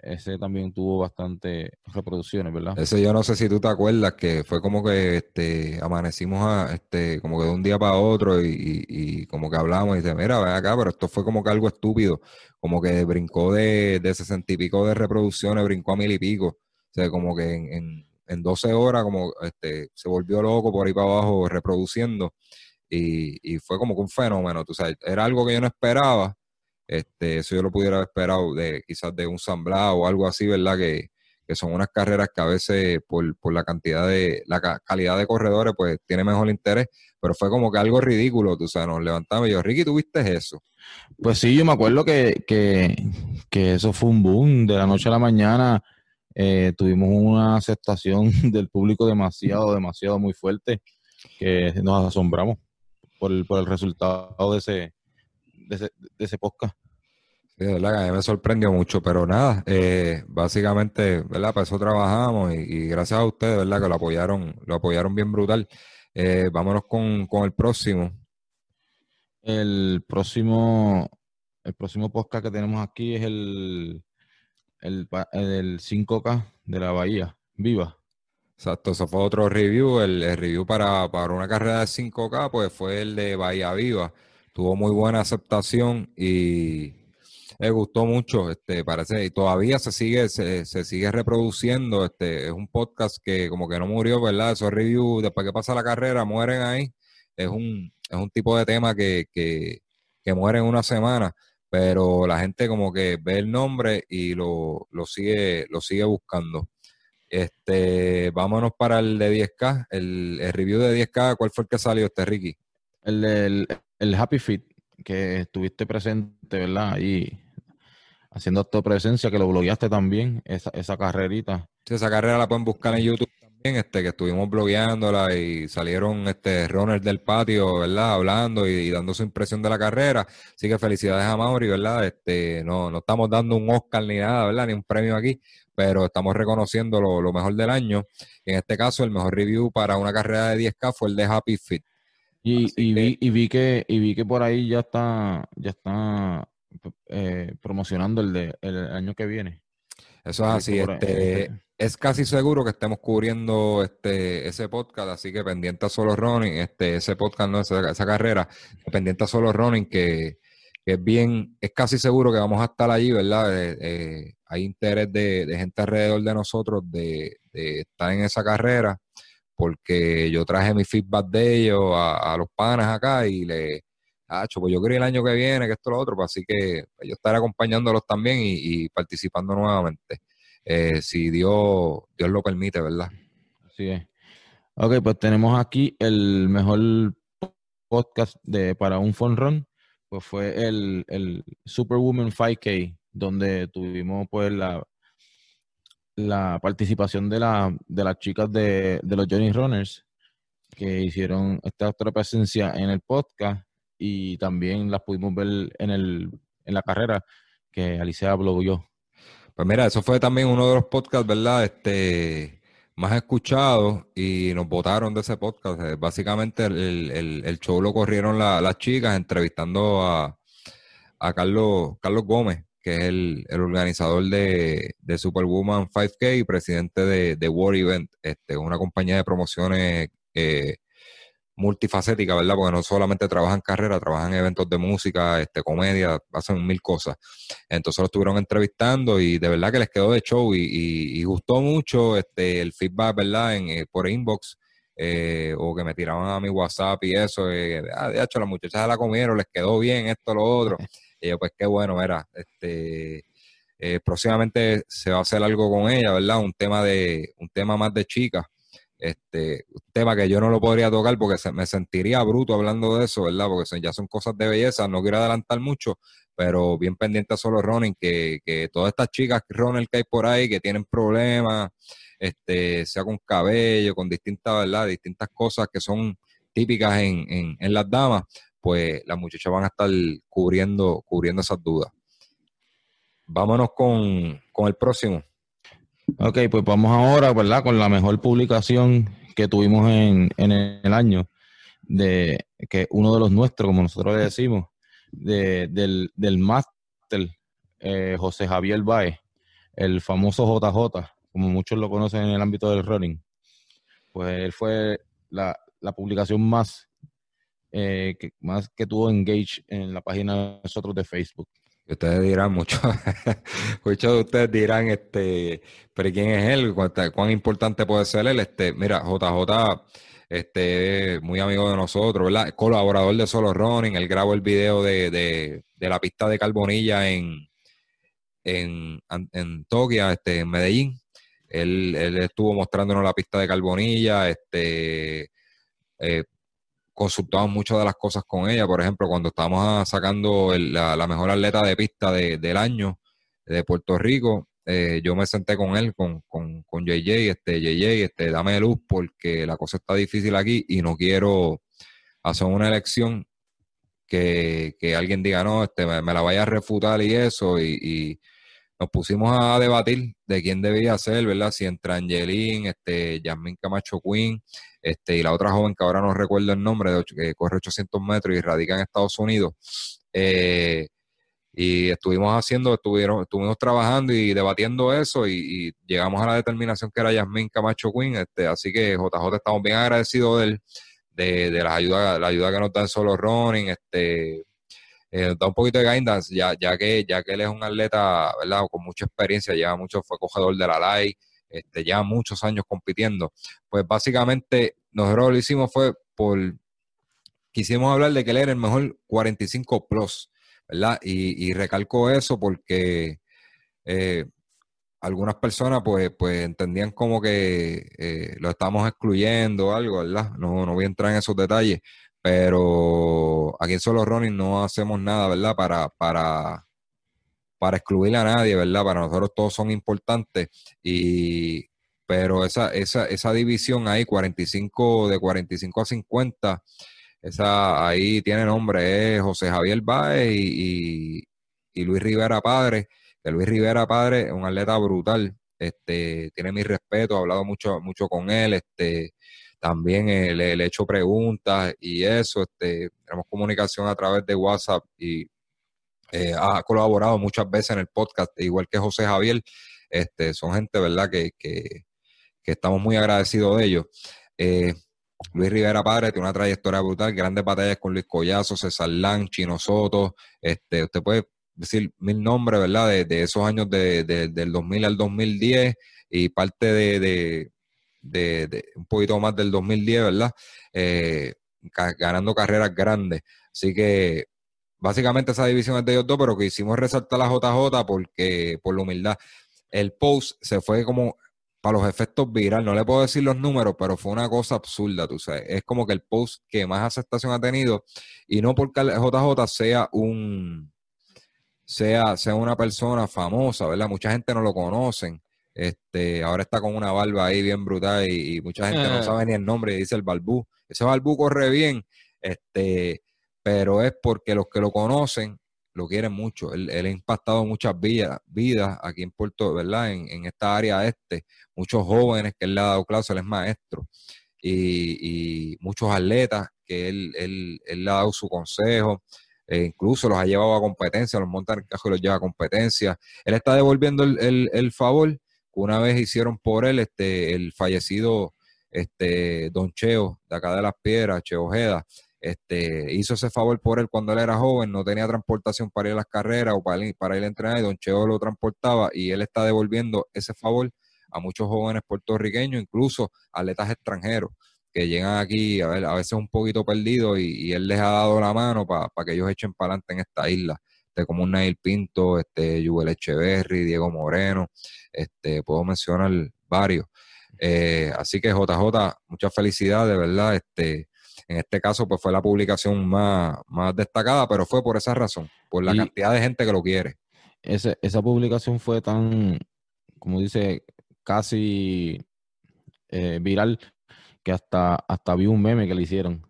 Ese también tuvo bastante reproducciones, ¿verdad? Ese yo no sé si tú te acuerdas que fue como que este, amanecimos a, este, como que de un día para otro y, como que hablamos y dice, mira, ven acá, pero esto fue como que algo estúpido, como que brincó de, de sesenta y pico de reproducciones, brincó a mil y pico. O sea, como que en, en, en 12 horas como este, se volvió loco por ahí para abajo reproduciendo y, y fue como que un fenómeno, tú sabes, era algo que yo no esperaba este, eso yo lo pudiera haber esperado de quizás de un San o algo así, ¿verdad? Que, son unas carreras que a veces por, la cantidad de, la calidad de corredores, pues tiene mejor interés, pero fue como que algo ridículo, tú sabes, nos levantamos y yo, Ricky, ¿tuviste eso? Pues sí, yo me acuerdo que, que, eso fue un boom, de la noche a la mañana eh, tuvimos una aceptación del público demasiado, demasiado muy fuerte, que nos asombramos por el, por el resultado de ese, de ese, de ese podcast. Sí, de verdad que a mí me sorprendió mucho, pero nada, eh, básicamente, ¿verdad? Para eso trabajamos y, gracias a ustedes, ¿verdad? Que lo apoyaron, lo apoyaron bien brutal. Eh, vámonos con, el próximo. El próximo, el próximo podcast que tenemos aquí es el, el, el 5K de la Bahía, Viva. Exacto, eso fue otro review. El, el, review para, para una carrera de 5K, pues fue el de Bahía Viva tuvo muy buena aceptación y me gustó mucho, este, parece, y todavía se sigue, se, sigue reproduciendo, este, es un podcast que como que no murió, ¿verdad? Esos reviews, después que pasa la carrera, mueren ahí, es un, es un tipo de tema que, que, que muere en una semana, pero la gente como que ve el nombre y lo, lo sigue, lo sigue buscando. Este, vámonos para el de 10K, el, el review de 10K, ¿cuál fue el que salió este, Ricky? El el Happy Fit, que estuviste presente, ¿verdad? Ahí haciendo tu presencia, que lo blogueaste también, esa, esa carrerita. Sí, esa carrera la pueden buscar en YouTube también, este, que estuvimos blogueándola y salieron este runners del patio, ¿verdad? Hablando y, dando su impresión de la carrera. Así que felicidades a Mauri, ¿verdad? Este, no, no estamos dando un Oscar ni nada, ¿verdad? Ni un premio aquí, pero estamos reconociendo lo, lo mejor del año. En este caso, el mejor review para una carrera de 10K fue el de Happy Fit. Y, vi, y vi que y vi que por ahí ya está ya está eh, promocionando el de el año que viene. Eso es así. Este, es casi seguro que estemos cubriendo este ese podcast, así que pendiente a solo running, este ese podcast no esa, esa carrera, pendiente a solo running que, es bien, es casi seguro que vamos a estar allí, ¿verdad? Eh, eh, hay interés de, gente alrededor de nosotros de, de estar en esa carrera porque yo traje mi feedback de ellos a, los panas acá y le, hecho pues yo creo el año que viene, que esto lo otro, pues así que yo estaré acompañándolos también y, participando nuevamente, eh, si Dios, Dios lo permite, ¿verdad? Así es. Ok, pues tenemos aquí el mejor podcast de para un fun run, pues fue el, el Superwoman 5K, donde tuvimos pues la la participación de, la, de las chicas de, de, los Johnny Runners que hicieron esta otra presencia en el podcast y también las pudimos ver en, el, en la carrera que Alicia yo Pues mira, eso fue también uno de los podcasts, ¿verdad? Este más escuchados y nos votaron de ese podcast. Eh, básicamente el, el, show lo corrieron las chicas entrevistando a, a Carlos, Carlos Gómez, que es el, organizador de, Superwoman 5K y presidente de, de War Event, este, una compañía de promociones eh, multifacética, ¿verdad? Porque no solamente trabajan carrera, trabajan en eventos de música, este, comedia, hacen mil cosas. Entonces lo estuvieron entrevistando y de verdad que les quedó de show y, gustó mucho este, el feedback, ¿verdad? En, eh, por inbox. Eh, o que me tiraban a mi WhatsApp y eso, ah, de hecho las muchachas la comieron, les quedó bien esto, lo otro. Y yo, pues qué bueno, era, este, eh, próximamente se va a hacer algo con ella, ¿verdad? Un tema de, un tema más de chicas, este, un tema que yo no lo podría tocar porque se, me sentiría bruto hablando de eso, ¿verdad? Porque ya son cosas de belleza, no quiero adelantar mucho, pero bien pendiente a solo running, que, que todas estas chicas runner que hay por ahí, que tienen problemas, este, sea con cabello, con distintas, ¿verdad? Distintas cosas que son típicas en, en, en las damas, pues las muchachas van a estar cubriendo, cubriendo esas dudas. Vámonos con, el próximo. Ok, pues vamos ahora, ¿verdad? Con la mejor publicación que tuvimos en, en el año de que uno de los nuestros, como nosotros le decimos, de, del, del máster eh, José Javier Baez, el famoso JJ, como muchos lo conocen en el ámbito del running, pues él fue la, la publicación más, eh, que, más que tuvo engage en la página de nosotros de Facebook. ustedes dirán, mucho, muchos de ustedes dirán, este, pero ¿quién es él? ¿Cuán, importante puede ser él? Este, mira, JJ, este, muy amigo de nosotros. Colaborador de Solo Running, él grabó el video de, de, de la pista de Carbonilla en, en, en Tokio, este, en Medellín. Él, él, estuvo mostrándonos la pista de Carbonilla, este, eh, consultamos muchas de las cosas con ella. Por ejemplo, cuando estábamos sacando la, mejor atleta de pista del año de Puerto Rico, eh, yo me senté con él, con, con, con JJ, este, JJ, este, dame luz porque la cosa está difícil aquí y no quiero hacer una elección que, alguien diga, no, este, me, la vaya a refutar y eso, y nos pusimos a debatir de quién debía ser, ¿verdad? Si entre Angelín, este, Yasmín Camacho Quinn, este, y la otra joven que ahora no recuerdo el nombre, de que corre 800 metros y radica en Estados Unidos. Eh, y estuvimos haciendo, estuvieron, estuvimos trabajando y debatiendo eso y, llegamos a la determinación que era Yasmín Camacho Quinn. Este, así que JJ estamos bien agradecidos de él, de, de la ayuda, la ayuda que nos da en solo running, este, eh, da un poquito de guidance, ya, ya, que, ya que él es un atleta, ¿verdad? Con mucha experiencia, lleva mucho, fue cogedor de la LAI, este, lleva muchos años compitiendo. Pues básicamente, nosotros lo hicimos fue por, quisimos hablar de que él era el mejor 45 plus, ¿verdad? Y, y recalco eso porque eh, algunas personas pues, pues entendían como que eh, lo estamos excluyendo o algo, ¿verdad? No, no voy a entrar en esos detalles, pero aquí en Solo Running no hacemos nada, ¿verdad? Para, para, para excluir a nadie, ¿verdad? Para nosotros todos son importantes. Y, pero esa, esa, esa división ahí, 45, de 45 a 50, esa ahí tiene nombre, es José Javier Báez y, Luis Rivera Padre. Luis Rivera Padre es un atleta brutal. Este, tiene mi respeto, he hablado mucho, mucho con él, este, también le, he hecho preguntas y eso, este, tenemos comunicación a través de WhatsApp y eh, ha colaborado muchas veces en el podcast, igual que José Javier, este, son gente, ¿verdad?, que, que, estamos muy agradecidos de ellos. Eh, Luis Rivera Padre tiene una trayectoria brutal, grandes batallas con Luis Collazo, César Lang, Chino Soto, este, usted puede decir mil nombres, ¿verdad?, de, esos años de, del 2000 al 2010 y parte de, de, un poquito más del 2010, ¿verdad? Eh, ganando carreras grandes. Así que básicamente esa división es de ellos dos, pero que hicimos resaltar la JJ porque, por la humildad, el post se fue como para los efectos viral, no le puedo decir los números, pero fue una cosa absurda, tú sabes. Es como que el post que más aceptación ha tenido, y no porque el JJ sea un sea, sea una persona famosa, ¿verdad? Mucha gente no lo conocen, este, ahora está con una barba ahí bien brutal y, mucha gente no sabe ni el nombre y dice el balbú. Ese balbú corre bien, este, pero es porque los que lo conocen lo quieren mucho. Él, ha impactado muchas vidas, vidas aquí en Puerto, ¿verdad? En, esta área este. Muchos jóvenes que él le ha dado clase, él es maestro. Y, muchos atletas que él, él, él, le ha dado su consejo. E incluso los ha llevado a competencia, los monta en el cajo y los lleva a competencia. Él está devolviendo el, el favor una vez hicieron por él este, el fallecido este, Don Cheo, de acá de las piedras, Cheo Ojeda, este, hizo ese favor por él cuando él era joven, no tenía transportación para ir a las carreras o para ir, para ir a entrenar, y Don Cheo lo transportaba y él está devolviendo ese favor a muchos jóvenes puertorriqueños, incluso atletas extranjeros que llegan aquí a, ver, a veces un poquito perdidos y, él les ha dado la mano para que ellos echen para adelante en esta isla. Este, como un Nail Pinto, este, Yuel Echeverry, Diego Moreno, este, puedo mencionar varios. Eh, así que JJ, muchas felicidades, de verdad. Este, en este caso, pues fue la publicación más, más destacada, pero fue por esa razón, por la cantidad de gente que lo quiere. esa publicación fue tan, como dice, casi eh, viral, que hasta, hasta vi un meme que le hicieron.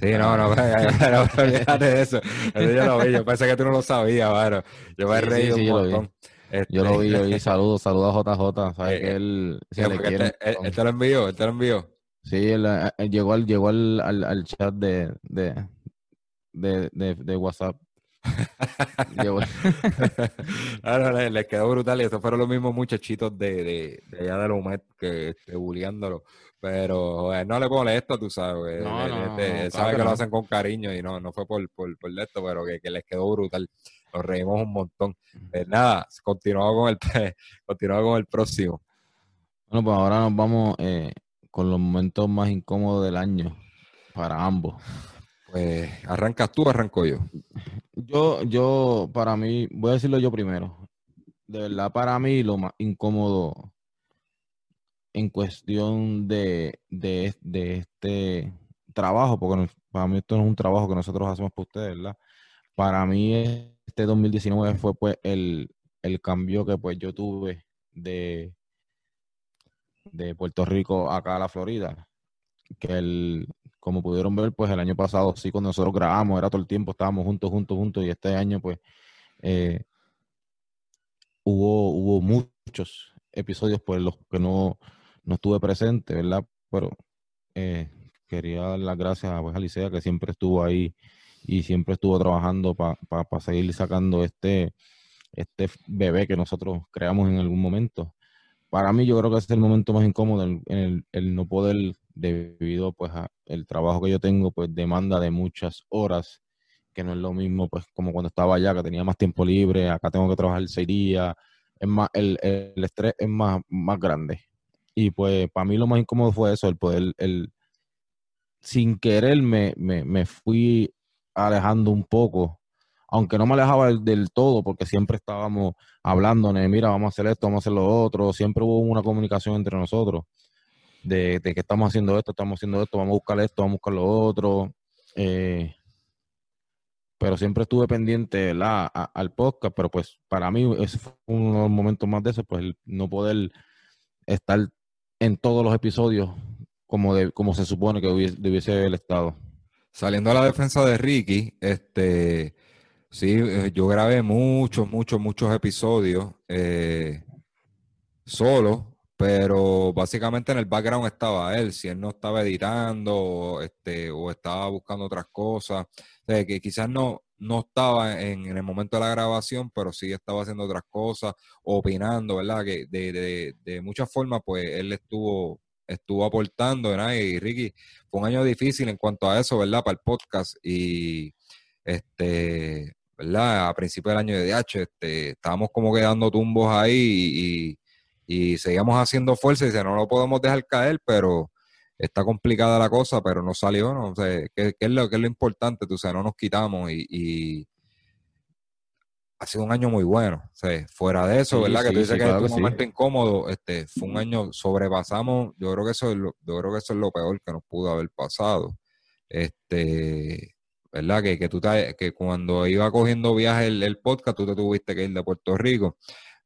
Sí, no, no, pero, olvídate de eso. Eso yo lo vi, yo pensé que tú no lo sabías, bueno. Yo me he reído un montón. Yo lo vi, yo vi, saludos, saludos a JJ, sabes eh, que él se le quiere. Él, te lo envió, él te lo envió. Sí, eh, llegó al, llegó al, al, chat de, de, de, WhatsApp. claro, les, quedó brutal y estos fueron los mismos muchachitos de, de, allá de la UMED que este, bulliándolo. Pero no le molesta, tú sabes. No, no, este, sabe que lo hacen con cariño y no, no fue por, por, por esto, pero que, que les quedó brutal. Nos reímos un montón. Pues nada, continuamos con el, continuamos con el próximo. Bueno, pues ahora nos vamos eh, con los momentos más incómodos del año para ambos. Pues, ¿arrancas tú o arranco yo? Yo, yo, para mí, voy a decirlo yo primero. De verdad, para mí, lo más incómodo en cuestión de, de, este trabajo, porque para mí esto no es un trabajo que nosotros hacemos para ustedes, ¿verdad? Para mí este 2019 fue pues el, el cambio que pues yo tuve de, de Puerto Rico acá a la Florida. Que el, como pudieron ver, pues el año pasado sí, cuando nosotros grabamos, era todo el tiempo, estábamos juntos, juntos, juntos, y este año pues eh, hubo, hubo muchos episodios por los que no, no estuve presente, ¿verdad? Pero eh, quería dar las gracias pues, a que siempre estuvo ahí y siempre estuvo trabajando para seguir sacando este, este bebé que nosotros creamos en algún momento. Para mí yo creo que es el momento más incómodo, el, el, no poder, debido pues al trabajo que yo tengo, pues demanda de muchas horas, que no es lo mismo pues como cuando estaba allá, que tenía más tiempo libre, acá tengo que trabajar seis días, es más, el, el estrés es más, más grande. Y pues para mí lo más incómodo fue eso, el poder, el, sin querer me, me, me fui alejando un poco, aunque no me alejaba del, todo, porque siempre estábamos hablando, mira, vamos a hacer esto, vamos a hacer lo otro, siempre hubo una comunicación entre nosotros, de, que estamos haciendo esto, estamos haciendo esto, vamos a buscar esto, vamos a buscar lo otro. Eh, pero siempre estuve pendiente al podcast, pero pues para mí ese fue uno de los momentos más de eso, pues no poder estar en todos los episodios como, de, como se supone que hubiese, el estado. Saliendo a la defensa de Ricky, este, sí, eh, yo grabé muchos, muchos, muchos episodios eh, solo, pero básicamente en el background estaba él. Si él no estaba editando este, o estaba buscando otras cosas, que quizás no, no estaba en, el momento de la grabación, pero sí estaba haciendo otras cosas, opinando, ¿verdad? Que de, de, de muchas formas, pues él estuvo estuvo aportando, ¿verdad? Y Ricky, fue un año difícil en cuanto a eso, ¿verdad? Para el podcast y, este, ¿verdad? A principio del año de DH, este, estábamos como quedando tumbos ahí y, y, seguíamos haciendo fuerza y dice, no lo podemos dejar caer, pero está complicada la cosa, pero no salió, ¿no? O sea, ¿qué, es, lo, qué es lo importante? Tú sabes, no nos quitamos y ha sido un año muy bueno. O sea, fuera de eso, ¿verdad? que tú dices que es un momento incómodo, este, fue un año, sobrepasamos, yo creo que eso es lo, yo creo que eso es lo peor que nos pudo haber pasado. Este, ¿verdad? Que, que tú que cuando iba cogiendo viaje el, podcast, tú te tuviste que ir de Puerto Rico.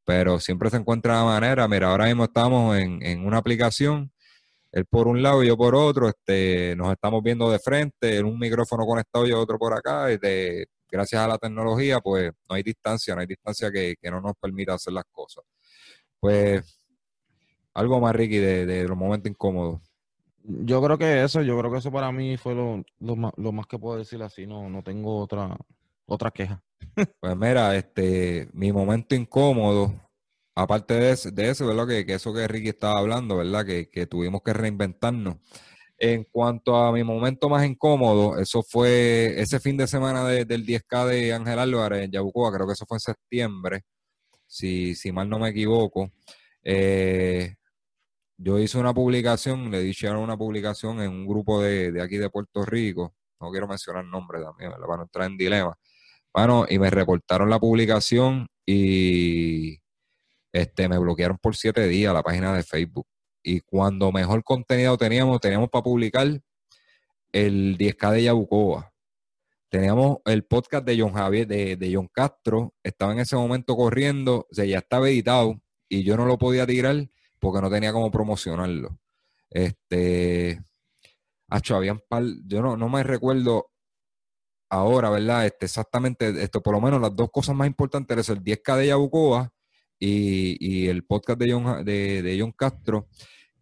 Pero siempre se encuentra la manera. Mira, ahora mismo estamos en, en una aplicación él por un lado y yo por otro, este, nos estamos viendo de frente, en un micrófono conectado y otro por acá, y de, gracias a la tecnología, pues no hay distancia, no hay distancia que, no nos permita hacer las cosas. Pues algo más, Ricky, de, los momentos incómodos. Yo creo que eso, yo creo que eso para mí fue lo, más, que puedo decir así, no, no tengo otra, otra queja. Pues mira, este, mi momento incómodo, aparte de, de eso, ¿verdad? Que, eso que Ricky estaba hablando, ¿verdad? Que, que tuvimos que reinventarnos. En cuanto a mi momento más incómodo, eso fue ese fin de semana del 10K de Ángel Álvarez en Yabucoa, creo que eso fue en septiembre, si, si mal no me equivoco. Eh, yo hice una publicación, le dije una publicación en un grupo de, aquí de Puerto Rico, no quiero mencionar nombre también, para no entrar en dilema. Bueno, y me reportaron la publicación y este, me bloquearon por siete días la página de Facebook y cuando mejor contenido teníamos, teníamos para publicar el 10K de Yabucoa. Teníamos el podcast de John Javier, de, de John Castro, estaba en ese momento corriendo, o sea, ya estaba editado y yo no lo podía tirar porque no tenía cómo promocionarlo. Este, hecho, habían par, yo no, no me recuerdo ahora, ¿verdad? Este, exactamente, esto, por lo menos las dos cosas más importantes es el 10K de Yabucoa y, y el podcast de John, de, de John Castro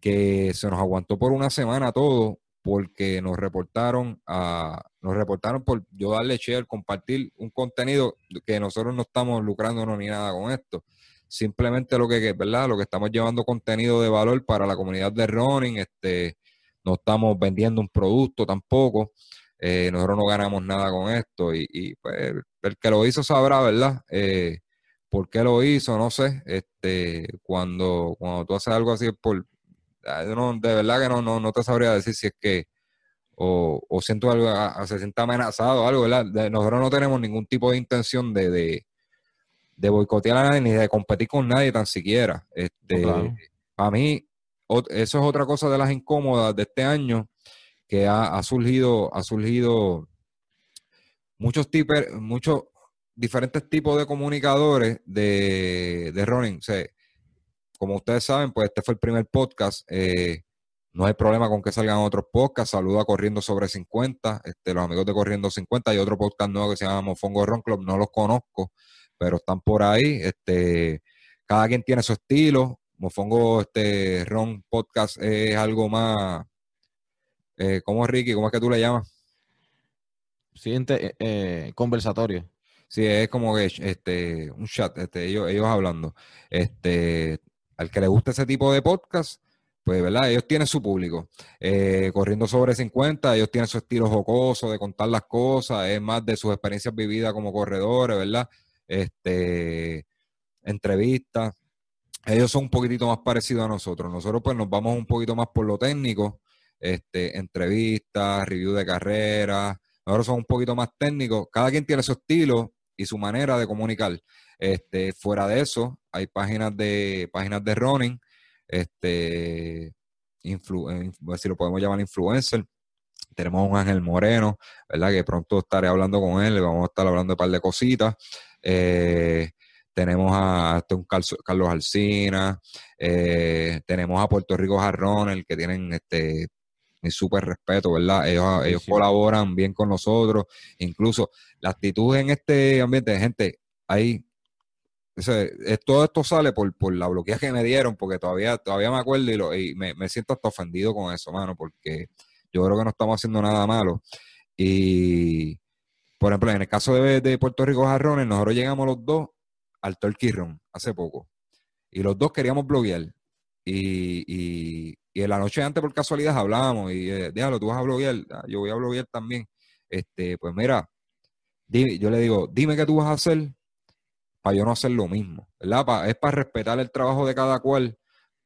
que se nos aguantó por una semana todo porque nos reportaron a, nos reportaron por yo darle share, compartir un contenido que nosotros no estamos lucrándonos ni nada con esto. Simplemente lo que, ¿verdad? Lo que estamos llevando contenido de valor para la comunidad de running, este, no estamos vendiendo un producto tampoco. Eh, nosotros no ganamos nada con esto y, pues, el que lo hizo sabrá, ¿verdad? Eh, ¿Por qué lo hizo? No sé. Este, cuando, cuando tú haces algo así por, Ah, de verdad que no, no, no te sabría decir si es que o, siento algo, se siente amenazado o algo, ¿verdad? nosotros no tenemos ningún tipo de intención de, de, boicotear a nadie ni de competir con nadie tan siquiera. Este, A mí, eso es otra cosa de las incómodas de este año que ha, surgido, ha surgido muchos tipos, muchos diferentes tipos de comunicadores de, de running. O como ustedes saben, pues este fue el primer podcast. Eh, no hay problema con que salgan otros podcasts. Saludo a Corriendo sobre 50, este, los amigos de Corriendo 50. Hay otro podcast nuevo que se llama Mofongo Ron Club. No los conozco, pero están por ahí. Este, cada quien tiene su estilo. Mofongo este, Ron Podcast es algo más. Eh, ¿Cómo es Ricky? ¿Cómo es que tú le llamas? Siguiente eh, eh, conversatorio. Sí, es como que este, un chat, este, ellos, ellos hablando. Este, al que le guste ese tipo de podcast, pues, ¿verdad? Ellos tienen su público. Eh, corriendo sobre 50, ellos tienen su estilo jocoso de contar las cosas, es más de sus experiencias vividas como corredores, ¿verdad? Este, entrevistas. Ellos son un poquitito más parecidos a nosotros. Nosotros, pues, nos vamos un poquito más por lo técnico, este, entrevistas, review de carreras. Nosotros somos un poquito más técnicos. Cada quien tiene su estilo y su manera de comunicar. Este, fuera de eso, hay páginas de páginas de running, este, influ, eh, si lo podemos llamar influencer. Tenemos a un Ángel Moreno, ¿verdad? Que pronto estaré hablando con él, vamos a estar hablando de un par de cositas. Eh, tenemos a, este, un Carlos Alcina, eh, tenemos a Puerto Rico Jarrón, el que tienen este mi súper respeto, ¿verdad? Ellos, ellos colaboran bien con nosotros, incluso la actitud en este ambiente, de gente, hay todo esto sale por, por la bloquea que me dieron, porque todavía, todavía me acuerdo y, lo, y me, siento hasta ofendido con eso, mano, porque yo creo que no estamos haciendo nada malo. Y, por ejemplo, en el caso de, Puerto Rico Jarrones, nosotros llegamos los dos al Turkey Run hace poco. Y los dos queríamos bloguear. Y, y, y en la noche antes, por casualidad, hablábamos y eh, déjalo, tú vas a bloguear, ah, yo voy a bloguear también. Este, pues mira, yo le digo, dime qué tú vas a hacer para yo no hacer lo mismo, ¿verdad? es para respetar el trabajo de cada cual,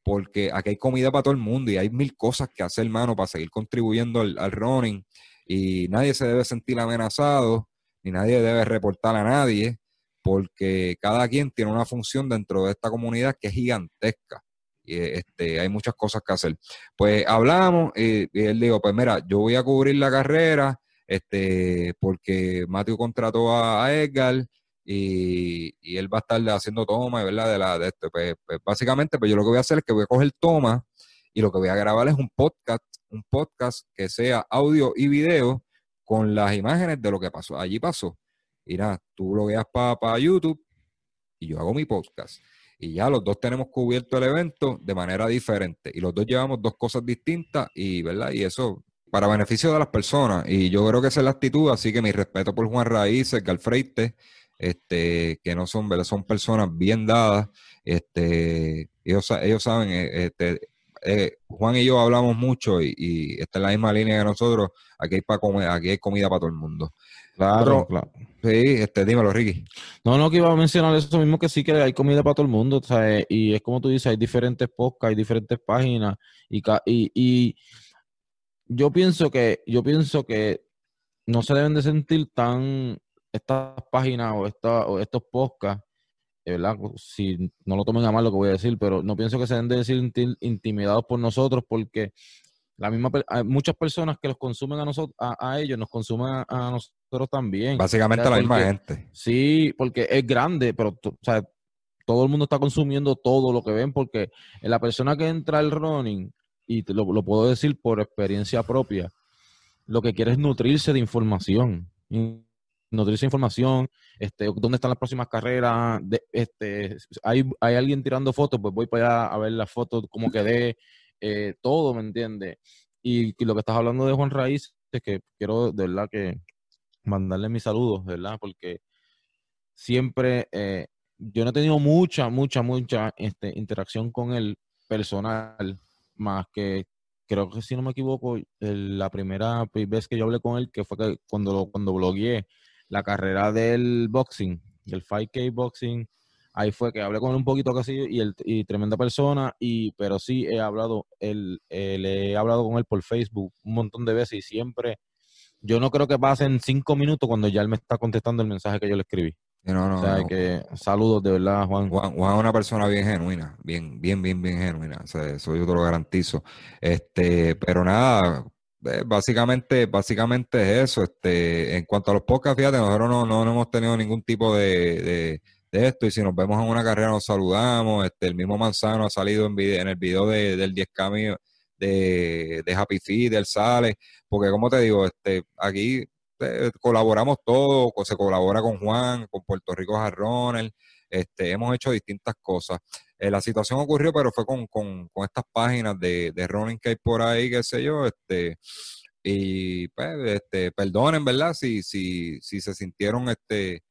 porque aquí hay comida para todo el mundo y hay mil cosas que hacer, hermano, para seguir contribuyendo al, running y nadie se debe sentir amenazado, ni nadie debe reportar a nadie, porque cada quien tiene una función dentro de esta comunidad que es gigantesca. Y este, hay muchas cosas que hacer. Pues hablamos y, él dijo, pues mira, yo voy a cubrir la carrera, este, porque Mateo contrató a Edgar, y, él va a estar haciendo toma, ¿verdad? De la, de este, pues, pues, básicamente, pues yo lo que voy a hacer es que voy a coger toma y lo que voy a grabar es un podcast, un podcast que sea audio y video con las imágenes de lo que pasó. Allí pasó. Y nada, tú lo veas para YouTube y yo hago mi podcast. Y ya los dos tenemos cubierto el evento de manera diferente. Y los dos llevamos dos cosas distintas y, ¿verdad? Y eso para beneficio de las personas. Y yo creo que esa es la actitud. Así que mi respeto por Juan Raíces, Galfreite, este, que no son, ¿verdad? son personas bien dadas, este, ellos, ellos saben, eh, este, eh, Juan y yo hablamos mucho y, y esta es la misma línea que nosotros, aquí hay, para comer, aquí hay comida para todo el mundo. Claro, claro. Sí, este, dímelo, Ricky. No, no, que iba a mencionar eso mismo, que sí que hay comida para todo el mundo, ¿sabes? y es como tú dices, hay diferentes podcasts, hay diferentes páginas, y, y, y yo pienso que, yo pienso que no se deben de sentir tan estas páginas o, o estos podcasts, eh, ¿verdad? Si no lo tomen a mal lo que voy a decir, pero no pienso que se deben de sentir intimidados por nosotros porque la misma hay muchas personas que los consumen a nosotros, a, ellos, nos consumen a, nosotros también. Básicamente la misma gente. Sí, porque es grande, pero o sea, todo el mundo está consumiendo todo lo que ven porque la persona que entra al running, y lo, lo puedo decir por experiencia propia, lo que quiere es nutrirse de información nutrirse información, este, dónde están las próximas carreras, de, este, hay, hay alguien tirando fotos, pues voy para allá a ver las fotos, cómo quedé, eh, todo, ¿me entiendes? Y, lo que estás hablando de Juan Raíz, es que quiero de verdad que mandarle mis saludos, ¿verdad? Porque siempre, eh, yo no he tenido mucha, mucha, mucha este, interacción con él personal, más que creo que si no me equivoco, la primera vez que yo hablé con él, que fue que cuando, cuando blogueé la carrera del boxing, del 5K boxing, ahí fue que hablé con él un poquito casi y, el, y tremenda persona, y pero sí he hablado, él, he hablado con él por Facebook un montón de veces y siempre, yo no creo que pasen cinco minutos cuando ya él me está contestando el mensaje que yo le escribí. o sea, que saludos de verdad, Juan. Juan. Juan. es una persona bien genuina, bien, bien, bien, bien genuina. O sea, eso yo te lo garantizo. Este, pero nada, eh, básicamente, básicamente es eso. Este, en cuanto a los podcasts, fíjate, nosotros no, no, hemos tenido ningún tipo de, de, esto. Y si nos vemos en una carrera, nos saludamos. Este, el mismo Manzano ha salido en, en el video de, del 10K mío, de, de Happy Feed, del Sale. Porque, como te digo, este, aquí eh, colaboramos todos, se colabora con Juan, con Puerto Rico Jarrones, este, hemos hecho distintas cosas. Eh, la situación ocurrió, pero fue con, con, con estas páginas de, de running que hay por ahí, qué sé yo, este, y pues, este, perdonen, ¿verdad? Si, si, si se sintieron, este,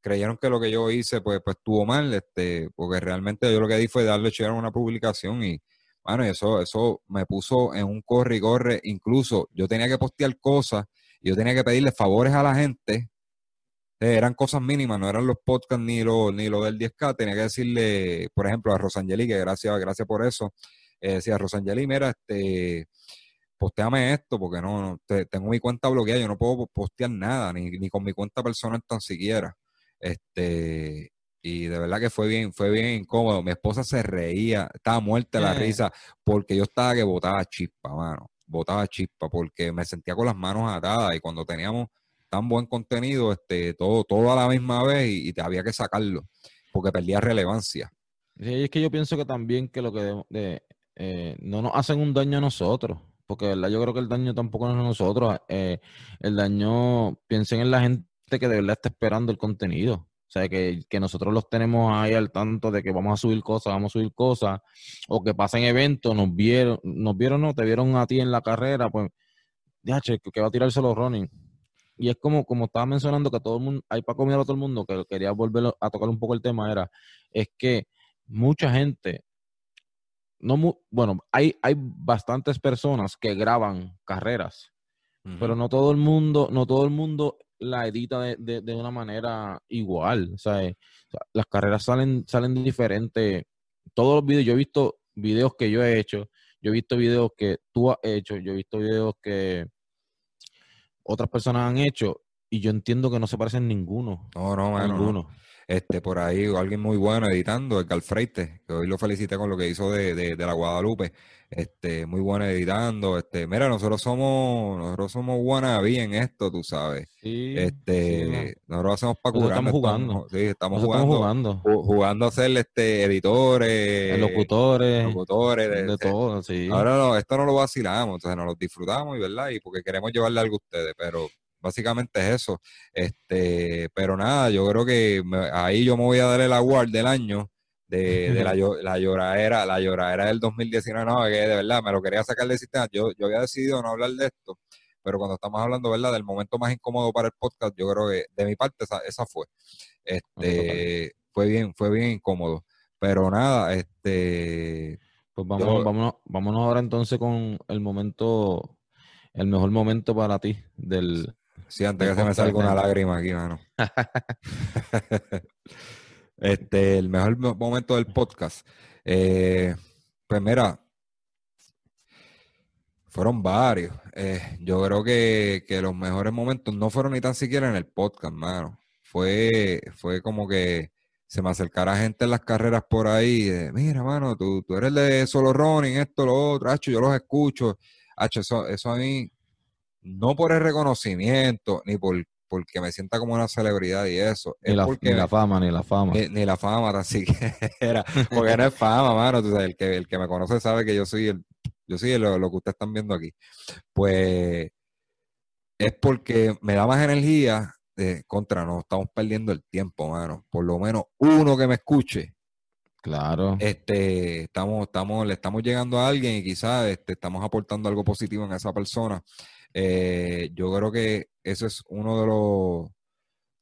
creyeron que lo que yo hice, pues, pues estuvo mal, este, porque realmente yo lo que di fue darle a una publicación y, bueno, eso, eso me puso en un corre y corre, incluso yo tenía que postear cosas, y yo tenía que pedirle favores a la gente eh, eran cosas mínimas, no eran los podcasts ni lo, ni lo del 10K. Tenía que decirle, por ejemplo, a Rosangeli, que gracias, gracias por eso. Eh, decía, Rosangeli, mira, este, posteame esto, porque no, tengo mi cuenta bloqueada, yo no puedo postear nada, ni, ni con mi cuenta personal tan siquiera. Este, y de verdad que fue bien, fue bien incómodo. Mi esposa se reía, estaba muerta la risa, porque yo estaba que botaba chispa, mano. Botaba chispa, porque me sentía con las manos atadas y cuando teníamos tan buen contenido, este, todo, todo a la misma vez y, te había que sacarlo, porque perdía relevancia. Sí, es que yo pienso que también que lo que de, eh, no nos hacen un daño a nosotros, porque ¿verdad? yo creo que el daño tampoco es a nosotros, eh, el daño, piensen en la gente que de verdad está esperando el contenido. O sea, que, que, nosotros los tenemos ahí al tanto de que vamos a subir cosas, vamos a subir cosas, o que pasen eventos, nos vieron, nos vieron, no, te vieron a ti en la carrera, pues, ya, che, que va a tirarse los running. Y es como, como estaba mencionando que todo el mundo, hay para comer a todo el mundo, que quería volver a tocar un poco el tema, era, es que mucha gente, no bueno, hay, hay bastantes personas que graban carreras, pero no todo el mundo, no todo el mundo la edita de, de, una manera igual. O sea, las carreras salen, salen diferentes. Todos los videos, yo he visto videos que yo he hecho, yo he visto videos que tú has hecho, yo he visto videos que otras personas han hecho y yo entiendo que no se parecen ninguno. No, no, ninguno. Este, por ahí alguien muy bueno editando, el Freite, que hoy lo felicité con lo que hizo de, de, de la Guadalupe este, muy bueno editando, este, mira, nosotros somos, nosotros somos wannabe en esto, tú sabes. Sí, este, nosotros hacemos para curar. Estamos jugando. sí, estamos jugando, jugando. a ser este, editores, locutores, locutores, de, este, todo, sí. Ahora no, esto no lo vacilamos, entonces nos lo disfrutamos y verdad, y porque queremos llevarle algo a ustedes, pero básicamente es eso. Este, pero nada, yo creo que ahí yo me voy a dar el award del año de, de la, la lloradera, la lloradera del 2019, no, que de verdad me lo quería sacar del sistema. Yo, yo había decidido no hablar de esto, pero cuando estamos hablando, ¿verdad? Del momento más incómodo para el podcast, yo creo que de mi parte esa, esa fue. Este, fue bien, fue bien incómodo. Pero nada, este... Pues vamos, vámonos, vámonos ahora entonces con el momento, el mejor momento para ti del... Sí, antes que se me salga una lágrima aquí, mano. Este, el mejor momento del podcast. Eh, pues mira, fueron varios. Eh, yo creo que, los mejores momentos no fueron ni tan siquiera en el podcast, mano. Fue, fue como que se me acercara gente en las carreras por ahí. Mira, mano, tú, tú eres de solo running, esto, lo otro. Hacho, yo los escucho. Hacho, eso, eso a mí, no por el reconocimiento, ni por porque me sienta como una celebridad y eso. Ni, la, porque, la, fama, ni la fama. Ni, la fama tan siquiera. Porque no es fama, mano. el, que, el que me conoce sabe que yo soy el, yo soy lo, que ustedes están viendo aquí. Pues es porque me da más energía de contra, no estamos perdiendo el tiempo, mano. Por lo menos uno que me escuche, Claro. Este, estamos, estamos, le estamos llegando a alguien y quizás este, estamos aportando algo positivo en esa persona. Eh, yo creo que ese es uno de los,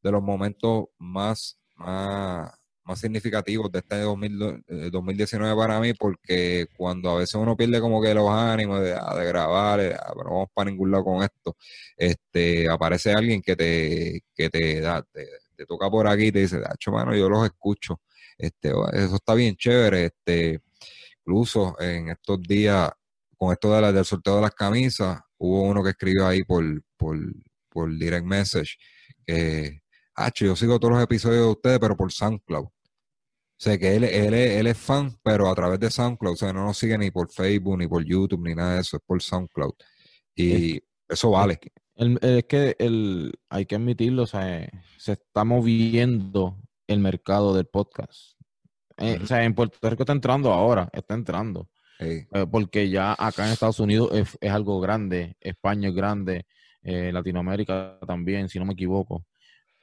de los momentos más, más, más significativos de este 2019 eh, para mí, porque cuando a veces uno pierde como que los ánimos de, ah, grabar, eh, ah, pero vamos para ningún lado con esto, este, aparece alguien que te, que te da, te, toca por aquí y te dice, hecho mano, yo los escucho. Este, eso está bien chévere. Este, incluso en estos días, con esto de la, del sorteo de las camisas, hubo uno que escribió ahí por, por, por direct message que yo sigo todos los episodios de ustedes, pero por SoundCloud. O sea, que él, él, él, es fan, pero a través de SoundCloud. O sea, no nos sigue ni por Facebook, ni por YouTube, ni nada de eso. Es por SoundCloud. Y eso vale. Es que, el, hay que admitirlo, o sea, se está moviendo el mercado del podcast. Eh, o sea, en Puerto Rico está entrando ahora, está entrando. Eh, porque ya acá en Estados Unidos es, es algo grande, España es grande, eh, Latinoamérica también, si no me equivoco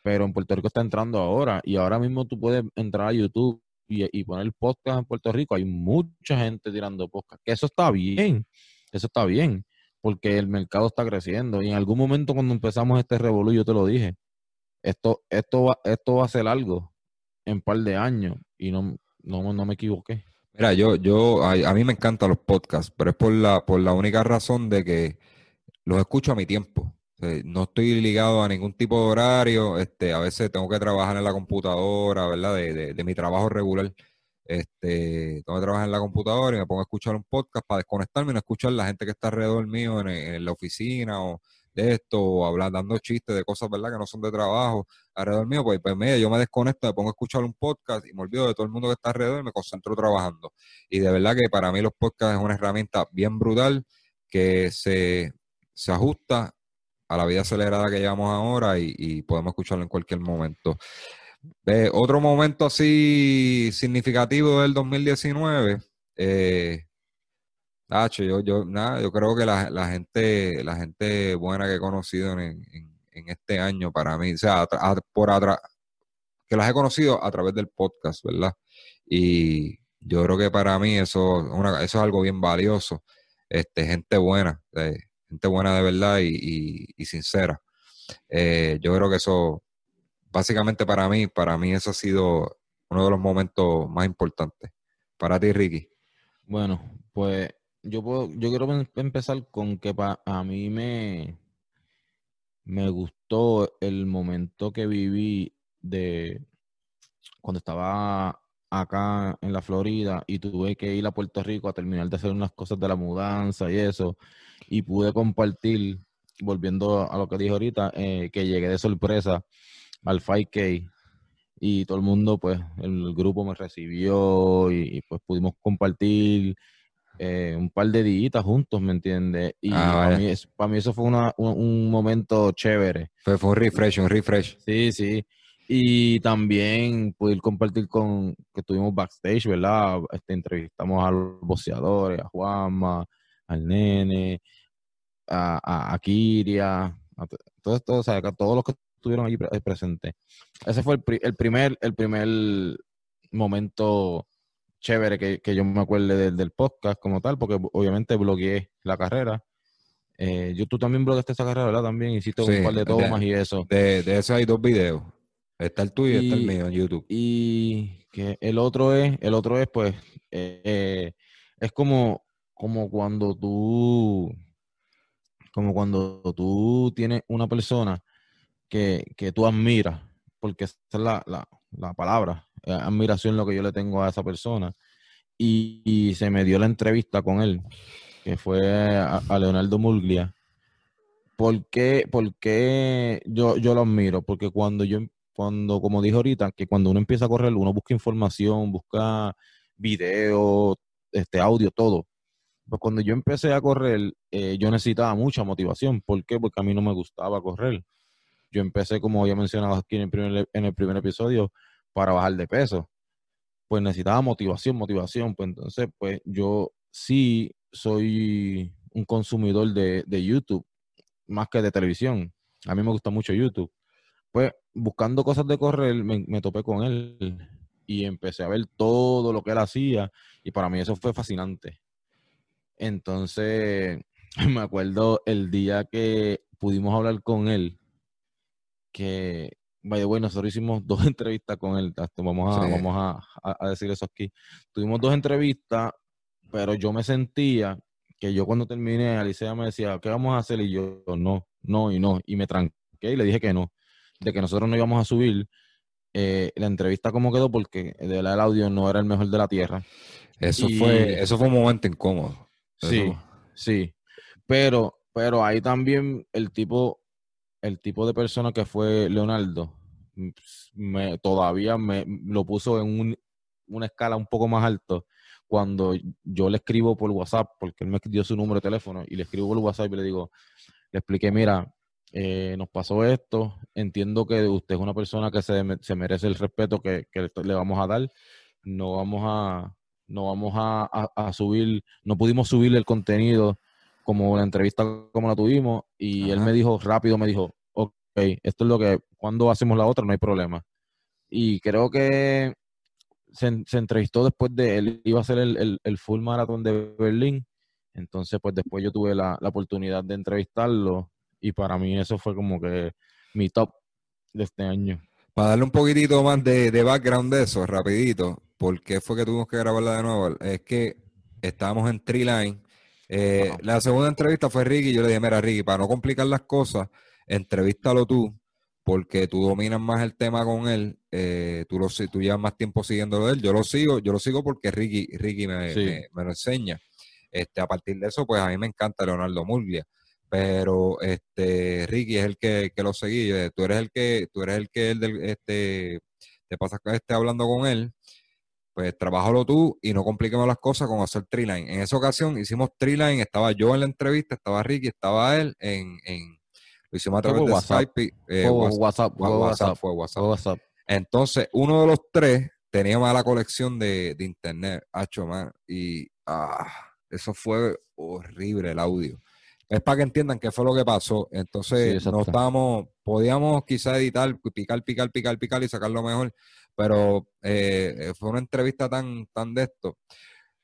pero en Puerto Rico está entrando ahora y ahora mismo tú puedes entrar a YouTube y, poner podcast en Puerto Rico. Hay mucha gente tirando podcast, que eso está bien, eso está bien, porque el mercado está creciendo y en algún momento cuando empezamos este revolución, yo te lo dije, esto, esto, va, esto va a ser algo en un par de años y no, no, no me equivoqué. Mira, yo, yo, a, a, mí me encantan los podcasts, pero es por la, por la única razón de que los escucho a mi tiempo no estoy ligado a ningún tipo de horario. Este, a veces tengo que trabajar en la computadora, ¿verdad? De, de, mi trabajo regular. Este, tengo que trabajar en la computadora y me pongo a escuchar un podcast para desconectarme y no escuchar la gente que está alrededor mío en, la oficina o de esto, o hablar, dando chistes de cosas, ¿verdad? Que no son de trabajo alrededor mío. Pues, pues mira, yo me desconecto, me pongo a escuchar un podcast y me olvido de todo el mundo que está alrededor y me concentro trabajando. Y de verdad que para mí los podcasts es una herramienta bien brutal que se, se ajusta a la vida acelerada que llevamos ahora y, podemos escucharlo en cualquier momento. otro momento así significativo del 2019, eh, yo, yo, nada, yo creo que la, gente, la gente buena que he conocido en, este año para mí, o sea, por atrás, que las he conocido a través del podcast, ¿verdad? Y yo creo que para mí eso, eso es algo bien valioso, este, gente buena. Eh, gente buena de verdad y, sincera. Eh, yo creo que eso, básicamente para mí, para mí eso ha sido uno de los momentos más importantes. Para ti, Ricky. Bueno, pues yo puedo, yo quiero em, empezar con que a mí me, me gustó el momento que viví de cuando estaba acá en la Florida y tuve que ir a Puerto Rico a terminar de hacer unas cosas de la mudanza y eso y pude compartir, volviendo a lo que dije ahorita, eh, que llegué de sorpresa al 5K y todo el mundo, pues, el grupo me recibió y, pues pudimos compartir eh, un par de días juntos, ¿me entiendes? Y ah, para, mí, para, mí, eso fue un, momento chévere. Fue, fue un refresh, un refresh. Sí, sí. Y también poder compartir con, que estuvimos backstage, ¿verdad? Este, entrevistamos a los boxeadores, a Juanma, al nene, a, a, Kiria, a todos, o sea, todos los que estuvieron allí presentes. Ese fue el, primer, el primer momento chévere que, yo me acuerde del, podcast como tal, porque obviamente blogueé la carrera. Eh, yo, tú también blogueaste esa carrera, ¿verdad? También hiciste un par de tomas y eso. De, de eso hay dos videos. Está el tuyo y, está el mío en YouTube. Y que el otro es, el otro es pues, eh, eh, es como como cuando tú, como cuando tú tienes una persona que, que tú admiras, porque esa es la, la, la palabra, admiración lo que yo le tengo a esa persona. Y, se me dio la entrevista con él, que fue a, Leonardo Murglia. ¿Por qué, yo, yo lo admiro? Porque cuando yo, cuando, como dije ahorita, que cuando uno empieza a correr, uno busca información, busca video, este audio, todo. Pues cuando yo empecé a correr, eh, yo necesitaba mucha motivación. ¿Por qué? Porque a mí no me gustaba correr. Yo empecé, como ya mencionado aquí en el primer, en el primer episodio, para bajar de peso. Pues necesitaba motivación, motivación. Pues entonces, pues yo sí soy un consumidor de, de YouTube, más que de televisión. A mí me gusta mucho YouTube. Pues buscando cosas de correr, me, me topé con él. y empecé a ver todo lo que él hacía y para mí eso fue fascinante. Entonces, me acuerdo el día que pudimos hablar con él, que, vaya, bueno, nosotros hicimos dos entrevistas con él, vamos, a, vamos a, decir eso aquí. Tuvimos dos entrevistas, pero yo me sentía que yo cuando terminé, Alicia me decía, ¿qué vamos a hacer? Y yo, no, no y no, y me tranqué y le dije que no, de que nosotros no íbamos a subir eh, la entrevista como quedó porque de verdad el audio no era el mejor de la tierra. Eso fue, eso fue un momento incómodo. Sí, sí. Pero, pero ahí también el tipo, el tipo de persona que fue Leonardo, me, todavía me lo puso en una escala un poco más alto cuando yo le escribo por WhatsApp, porque él me dio su número de teléfono y le escribo por WhatsApp y le digo, le expliqué, mira, eh, nos pasó esto, entiendo que usted es una persona que se, se merece el respeto que, le vamos a dar, no vamos a, no vamos a, subir, no pudimos subir el contenido como la entrevista como la tuvimos y él me dijo rápido, me dijo, esto es lo que, cuando hacemos la otra no hay problema. Y creo que se, entrevistó después de, él iba a hacer el, el, full marathon de Berlín, entonces pues después yo tuve la, la oportunidad de entrevistarlo y para mí eso fue como que mi top de este año. Para darle un poquitito más de, background de eso, rapidito, ¿por qué fue que tuvimos que grabarla de nuevo? Es que estábamos en Tree Line. Eh, la segunda entrevista fue Ricky. Yo le dije, mira, Ricky, para no complicar las cosas, entrevístalo tú, porque tú dominas más el tema con él. Eh, tú, lo, tú llevas más tiempo siguiéndolo de él. Yo lo sigo, yo lo sigo porque Ricky, Ricky me, me, lo enseña. Este, a partir de eso, pues a mí me encanta Leonardo Murglia pero este Ricky es el que, lo seguí, eh, tú eres el que, tú eres el que el del, este, te pasa que esté hablando con él, pues trabájalo tú y no compliquemos las cosas con hacer Treeline. En esa ocasión hicimos Treeline, estaba yo en la entrevista, estaba Ricky, estaba él en, en lo hicimos a través de WhatsApp. Skype, eh, WhatsApp, WhatsApp, fue WhatsApp. Entonces, uno de los tres tenía mala colección de, de internet, hacho, man, y ah, eso fue horrible el audio es para que entiendan qué fue lo que pasó. Entonces, no estábamos, podíamos quizá editar, picar, picar, picar, picar y sacarlo mejor, pero eh, fue una entrevista tan, tan de esto.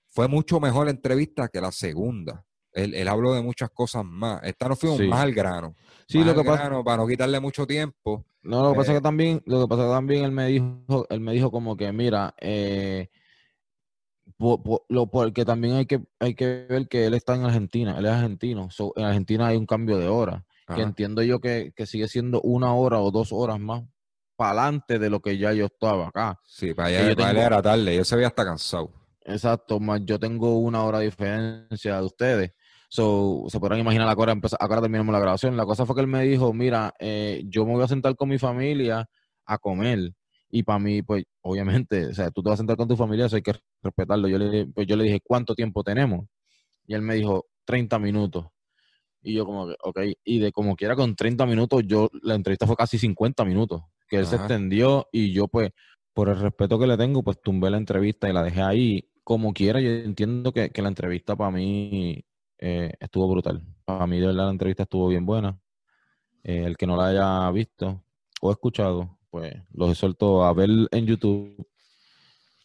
Fue mucho mejor la entrevista que la segunda. Él, habló de muchas cosas más. Esta no fuimos más al grano. Sí, lo que pasa. Para no quitarle mucho tiempo. No, lo que pasa es que eh, también, lo que pasa también él me dijo, él me dijo como que, mira, eh, lo, porque también hay que, hay que ver que él está en Argentina, él es argentino. en Argentina hay un cambio de hora, que entiendo yo que, sigue siendo una hora o dos horas más para adelante de lo que ya yo estaba acá. Sí, para allá, para era tarde, yo se veía hasta cansado. Exacto, más yo tengo una hora de diferencia de ustedes. So, se podrán imaginar acá terminamos la grabación. La cosa fue que él me dijo, mira, eh, yo me voy a sentar con mi familia a comer y para mí, pues, obviamente, o sea, tú te vas a sentar con tu familia, eso hay que respetarlo. Yo le, pues, yo le dije, ¿cuánto tiempo tenemos? Y él me dijo, 30 minutos. Y yo como que, ok, y de como quiera con 30 minutos, yo, la entrevista fue casi 50 minutos, que él se extendió y yo pues, por el respeto que le tengo, pues tumbé la entrevista y la dejé ahí. Como quiera, yo entiendo que, la entrevista para mí eh, estuvo brutal. Para mí, de verdad, la entrevista estuvo bien buena. Eh, el que no la haya visto o escuchado, pues los exhorto a ver en YouTube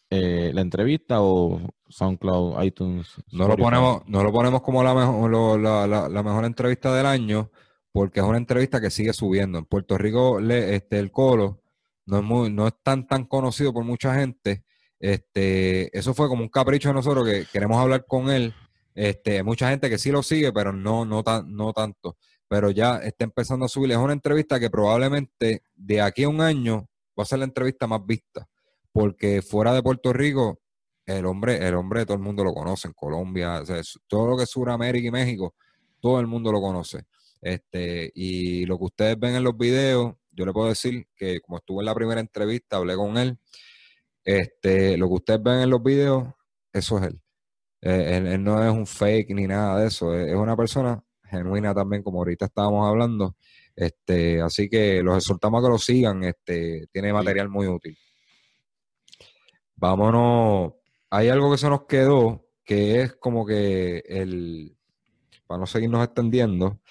eh, la entrevista o SoundCloud, iTunes. No lo ponemos, no lo ponemos como la mejor, la, mejor entrevista del año, porque es una entrevista que sigue subiendo. En Puerto Rico, este, el Colo no es muy, no es tan tan conocido por mucha gente. Este, eso fue como un capricho de nosotros que queremos hablar con él. Este, mucha gente que sí lo sigue, pero no, no, tan, no tanto pero ya está empezando a subir. Es una entrevista que probablemente de aquí a un año va a ser la entrevista más vista, porque fuera de Puerto Rico, el hombre, el hombre todo el mundo lo conoce, en Colombia, todo lo que es Sudamérica y México, todo el mundo lo conoce. Este, y lo que ustedes ven en los videos, yo le puedo decir que como estuve en la primera entrevista, hablé con él, este, lo que ustedes ven en los videos, eso es él. Eh, él, no es un fake ni nada de eso, es una persona genuina también, como ahorita estábamos hablando. Este, así que los exhortamos a que lo sigan, este, tiene material muy útil. Vámonos, hay algo que se nos quedó, que es como que el, para no seguirnos extendiendo,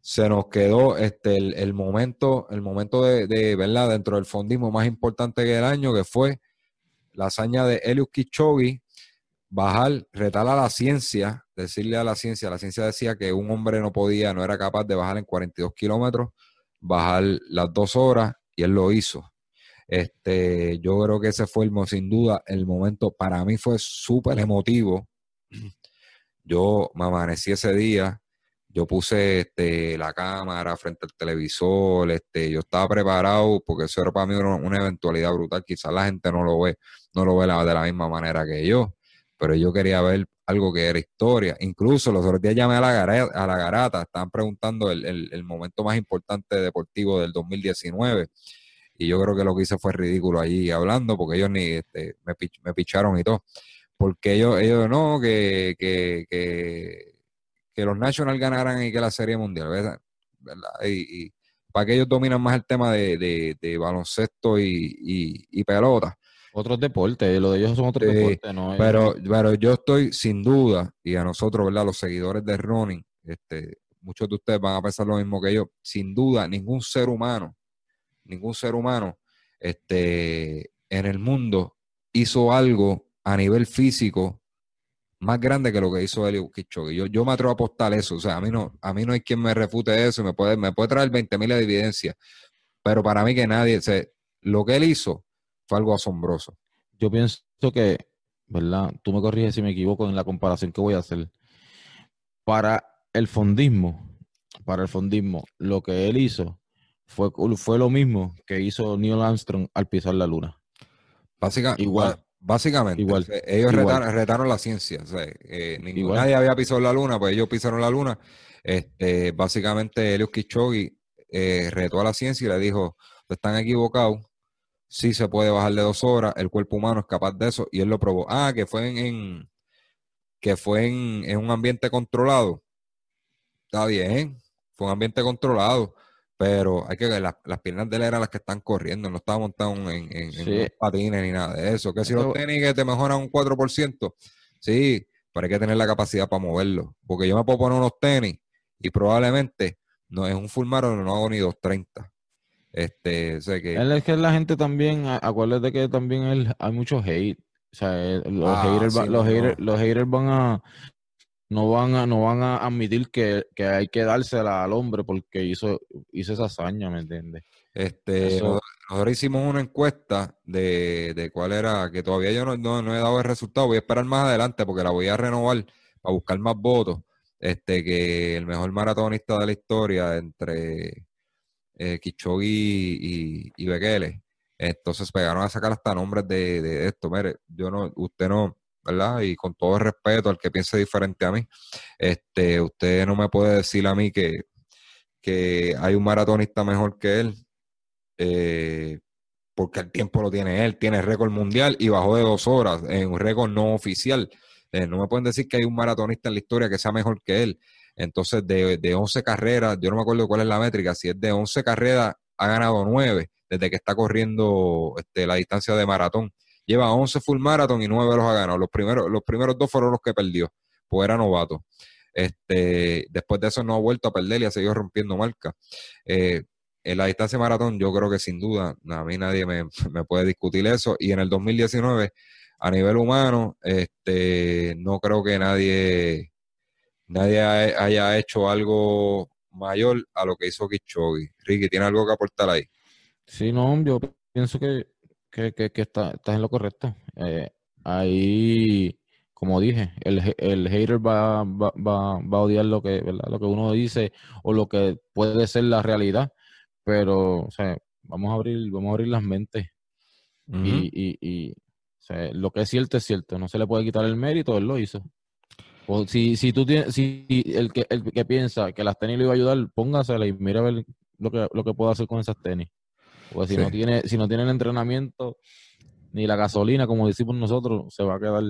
se nos quedó este el, momento, el momento de, de, ¿verdad? Dentro del fondismo más importante que el año, que fue la hazaña de Eliud Kipchoge, bajar, retar a la ciencia, decirle a la ciencia, la ciencia decía que un hombre no podía, no era capaz de bajar en 42 kilómetros, bajar las dos horas, y él lo hizo. Este, yo creo que ese fue el, sin duda el momento, para mí fue súper emotivo. Yo me amanecí ese día, yo puse este, la cámara frente al televisor, este, yo estaba preparado porque eso era para mí una, eventualidad brutal. Quizás la gente no lo ve, no lo ve de la misma manera que yo, pero yo quería ver algo que era historia. Incluso los otros días llamé a la garata, a la garata estaban preguntando el, el momento más importante deportivo del 2019 y yo creo que lo que hice fue ridículo allí hablando, porque ellos ni este, me, me picharon y todo. Porque ellos, ellos no, que, que, que, los Nationals ganaran y que la Serie Mundial, ¿verdad? Y, para que ellos dominan más el tema de, de, baloncesto y, y, pelota. Otros deportes, lo de ellos son otros deportes, ¿no? Pero, pero yo estoy sin duda, y a nosotros, ¿verdad? Los seguidores de Running, este, muchos de ustedes van a pensar lo mismo que yo, sin duda, ningún ser humano ningún ser humano este, en el mundo hizo algo a nivel físico más grande que lo que hizo Eliud Kipchoge. Yo, yo me atrevo a apostar eso. O sea, a mí no, a mí no hay quien me refute eso. Me puede, me puede traer 20.000 de evidencia. Pero para mí que nadie, lo que él hizo fue algo asombroso. Yo pienso que, ¿verdad? Tú me corriges si me equivoco en la comparación que voy a hacer. Para el fondismo, para el fondismo, lo que él hizo fue, fue lo mismo que hizo Neil Armstrong al pisar la luna. igual. Básicamente, igual, ellos Retaron, la ciencia. Eh, nadie había pisado la luna, pues ellos pisaron la luna. Este, básicamente, Elios Kichogi eh, retó a la ciencia y le dijo: Están equivocados, sí se puede bajar de dos horas, el cuerpo humano es capaz de eso, y él lo probó. Ah, que fue en, que fue en, en, un ambiente controlado. Está bien, fue un ambiente controlado pero hay que ver, las, piernas de él eran las que están corriendo, no estaba montado en, en, patines ni nada de eso. Que si los tenis que te mejoran un 4%, sí, pero hay que tener la capacidad para moverlo. Porque yo me puedo poner unos tenis y probablemente no es un full marathon, no hago ni 230. Este, sé que... es que la gente también, acuérdate que también hay mucho hate. O sea, los, ah, los, los haters van a no van a, no van a admitir que, hay que dársela al hombre porque hizo, hizo esa hazaña, ¿me entiendes? Este, nosotros hicimos una encuesta de, de, cuál era, que todavía yo no, he dado el resultado, voy a esperar más adelante porque la voy a renovar para buscar más votos. Este, que el mejor maratonista de la historia entre eh, y, y, Bekele. Entonces pegaron a sacar hasta nombres de, de esto. Mire, yo no, usted no, ¿verdad? Y con todo el respeto al que piense diferente a mí, este, usted no me puede decir a mí que, que hay un maratonista mejor que él, eh, porque el tiempo lo tiene él, tiene récord mundial y bajó de dos horas en un récord no oficial. Eh, no me pueden decir que hay un maratonista en la historia que sea mejor que él. Entonces, de, de 11 carreras, yo no me acuerdo cuál es la métrica, si es de 11 carreras, ha ganado 9 desde que está corriendo este, la distancia de maratón. Lleva 11 full marathon y 9 los ha ganado. Los primeros, los primeros dos fueron los que perdió, pues era novato. Este, después de eso no ha vuelto a perder y ha seguido rompiendo marca. Eh, en la distancia maratón, yo creo que sin duda, a mí nadie me, puede discutir eso. Y en el 2019, a nivel humano, este, no creo que nadie, nadie haya hecho algo mayor a lo que hizo Kichogi. Ricky, ¿tiene algo que aportar ahí? Sí, no, yo pienso que que, que, que está, estás en lo correcto. Eh, ahí, como dije, el, el hater va, va, va, va, a odiar lo que, ¿verdad? lo que uno dice o lo que puede ser la realidad, pero o sea, vamos a abrir, vamos a abrir las mentes. Y, y, y o sea, lo que es cierto es cierto, no se le puede quitar el mérito, él lo hizo. Si, si tú tienes, si el que, el que piensa que las tenis le iba a ayudar, póngasela y mira a ver lo que, lo que puedo hacer con esas tenis. Porque si no tiene, si no tiene el entrenamiento ni la gasolina, como decimos nosotros, se va a quedar.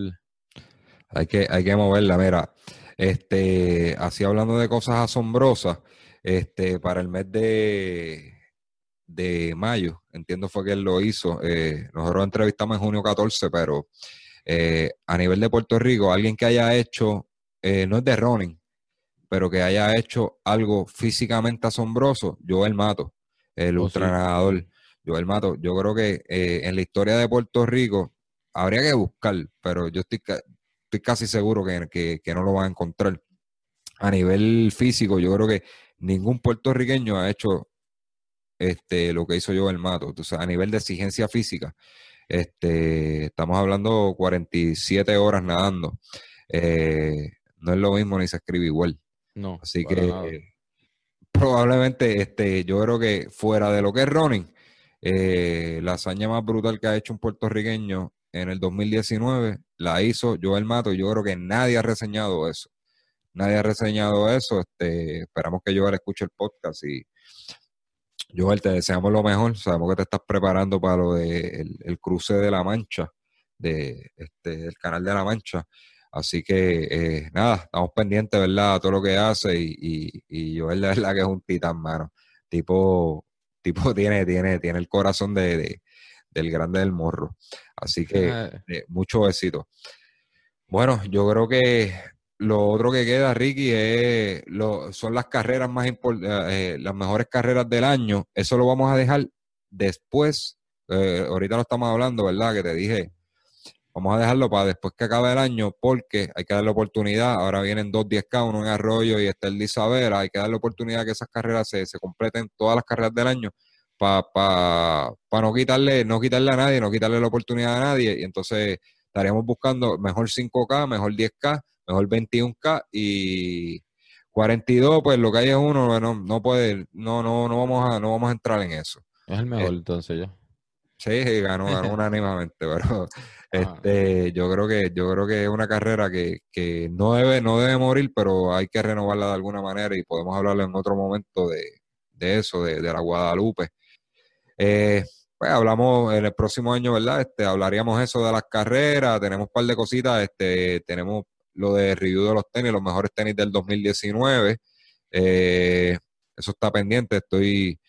Hay que, hay que moverla, mira. Este, así hablando de cosas asombrosas, este, para el mes de, de mayo, entiendo fue que él lo hizo. Eh, nosotros entrevistamos en junio 14, pero eh, a nivel de Puerto Rico, alguien que haya hecho, eh, no es de running, pero que haya hecho algo físicamente asombroso, yo el Mato el oh, ultranadador Joel Mato. Yo creo que eh, en la historia de Puerto Rico, habría que buscar, pero yo estoy, estoy casi seguro que, que, no lo van a encontrar. A nivel físico, yo creo que ningún puertorriqueño ha hecho este, lo que hizo yo el Mato. Entonces, a nivel de exigencia física, este, estamos hablando 47 horas nadando. Eh, no es lo mismo ni se escribe igual. No. Así que probablemente este, yo creo que fuera de lo que es running, eh, la hazaña más brutal que ha hecho un puertorriqueño en el 2019 la hizo Joel Mato y yo creo que nadie ha reseñado eso. Nadie ha reseñado eso. Este, esperamos que Joel escuche el podcast y Joel, te deseamos lo mejor. Sabemos que te estás preparando para lo del el cruce de la Mancha, de, este, del canal de la Mancha. Así que eh, nada, estamos pendientes, ¿verdad? A todo lo que hace y, y, y Joel, de verdad que es un titán, mano. Tipo, tipo tiene, tiene, tiene el corazón de, del grande del morro. Así que eh, mucho éxito. Bueno, yo creo que lo otro que queda, Ricky, es lo, son las carreras más importantes, eh, las mejores carreras del año. Eso lo vamos a dejar después. ahorita no estamos hablando, ¿verdad? Que te dije Vamos a dejarlo para después que acabe el año porque hay que darle oportunidad. Ahora vienen dos 10K, uno en Arroyo y está el de Isabela. Hay que darle oportunidad que esas carreras se, se completen, todas las carreras del año, para pa, pa no, quitarle, no quitarle a nadie, no quitarle la oportunidad a nadie. Y entonces estaríamos buscando mejor 5K, mejor 10K, mejor 21K y 42, pues lo que hay es uno, no, no puede, no, no, no vamos a, no vamos a entrar en eso. Es el mejor eh, entonces ya. Sí, ganó, ganó unánimamente, pero este, yo creo que, yo creo que es una carrera que, que, no debe, no debe morir, pero hay que renovarla de alguna manera y podemos hablarle en otro momento de, de eso, de, de, la Guadalupe. Eh, pues hablamos en el próximo año, ¿verdad? Este, hablaríamos eso de las carreras, tenemos un par de cositas, este, tenemos lo de review de los tenis, los mejores tenis del 2019. Eh, eso está pendiente, estoy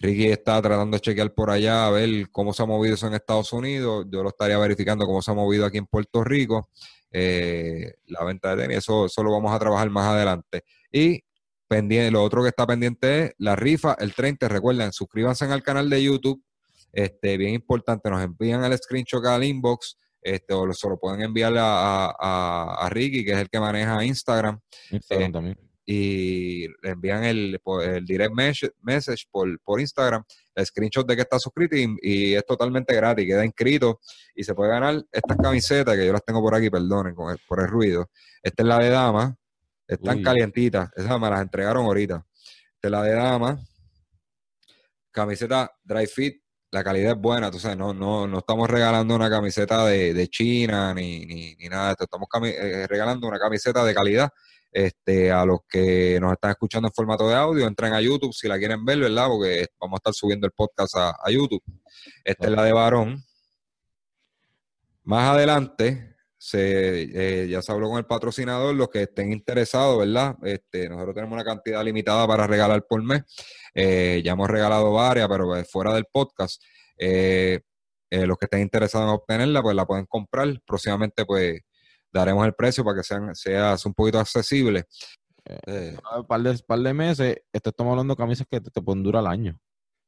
Ricky está tratando de chequear por allá a ver cómo se ha movido eso en Estados Unidos. Yo lo estaría verificando cómo se ha movido aquí en Puerto Rico. Eh, la venta de tenis, eso, lo vamos a trabajar más adelante. Y pendiente, lo otro que está pendiente es la rifa el 30. Recuerden, suscríbanse al canal de YouTube. Este, bien importante, nos envían el screenshot al inbox. Este, o se lo pueden enviar a, Ricky, que es el que maneja Instagram. Instagram eh, también y le envían el, el direct message por, por Instagram, el screenshot de que está suscrito y, es totalmente gratis, queda inscrito y se puede ganar estas camisetas que yo las tengo por aquí, perdonen por el ruido. Esta es la de dama, están calientitas, esas me las entregaron ahorita. Esta es la de dama, camiseta dry fit, la calidad es buena, tú sabes, no, no, no estamos regalando una camiseta de, China ni, ni, nada de esto, estamos eh, regalando una camiseta de calidad este, a los que nos están escuchando en formato de audio, entren a YouTube si la quieren ver, ¿verdad? Porque vamos a estar subiendo el podcast a, YouTube. Esta es la de varón. Más adelante, se, eh, ya se habló con el patrocinador, los que estén interesados, ¿verdad? Este, nosotros tenemos una cantidad limitada para regalar por mes. Eh, ya hemos regalado varias, pero pues, fuera del podcast. Eh, los que estén interesados en obtenerla, pues la pueden comprar. Próximamente, pues daremos el precio para que sean, sea un poquito accesible. Eh, eh un par de, par de meses, estamos hablando de camisas que te, pueden durar el año.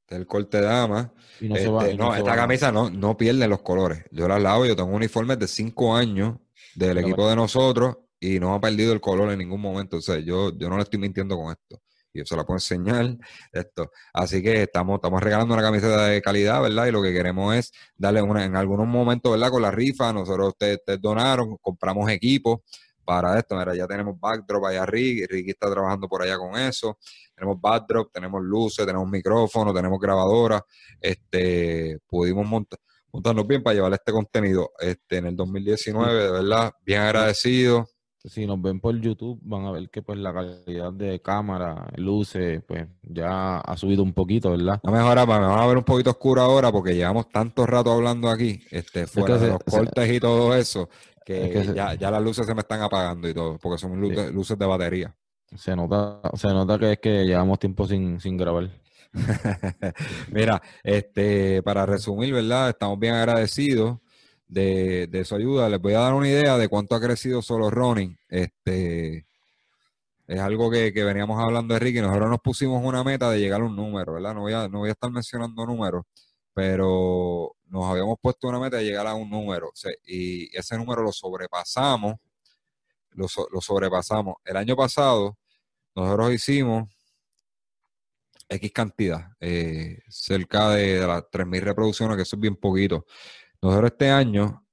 El corte de dama. no, este, esta camisa no, no pierde los colores. Yo la lavo, yo tengo uniformes de cinco años del equipo de nosotros y no ha perdido el color en ningún momento. O sea, yo, yo no le estoy mintiendo con esto yo se la puedo enseñar esto. Así que estamos, estamos regalando una camiseta de calidad, ¿verdad? Y lo que queremos es darle una, en algunos momentos, ¿verdad? Con la rifa, nosotros ustedes, donaron, compramos equipos para esto. Mira, ya tenemos backdrop allá Ricky, Ricky está trabajando por allá con eso. Tenemos backdrop, tenemos luces, tenemos micrófonos, tenemos grabadora. Este, pudimos montar montarnos bien para llevar este contenido este en el 2019, de verdad, bien agradecido si nos ven por YouTube van a ver que pues la calidad de cámara, luces, pues ya ha subido un poquito, ¿verdad? No mejora, me van a ver un poquito oscuro ahora porque llevamos tanto rato hablando aquí, este, fuera de los cortes y todo eso, que, ya, ya, las luces se me están apagando y todo, porque son luces, luces de batería. Se nota, se nota que es que llevamos tiempo sin, sin grabar. Mira, este, para resumir, ¿verdad? Estamos bien agradecidos de, su ayuda. Les voy a dar una idea de cuánto ha crecido solo running. Este, es algo que, veníamos hablando de Ricky. Nosotros nos pusimos una meta de llegar a un número, ¿verdad? No voy a, no voy a estar mencionando números, pero nos habíamos puesto una meta de llegar a un número y ese número lo sobrepasamos, lo, lo sobrepasamos. El año pasado nosotros hicimos X cantidad, eh, cerca de, las 3.000 reproducciones, que eso es bien poquito. Nosotros este año,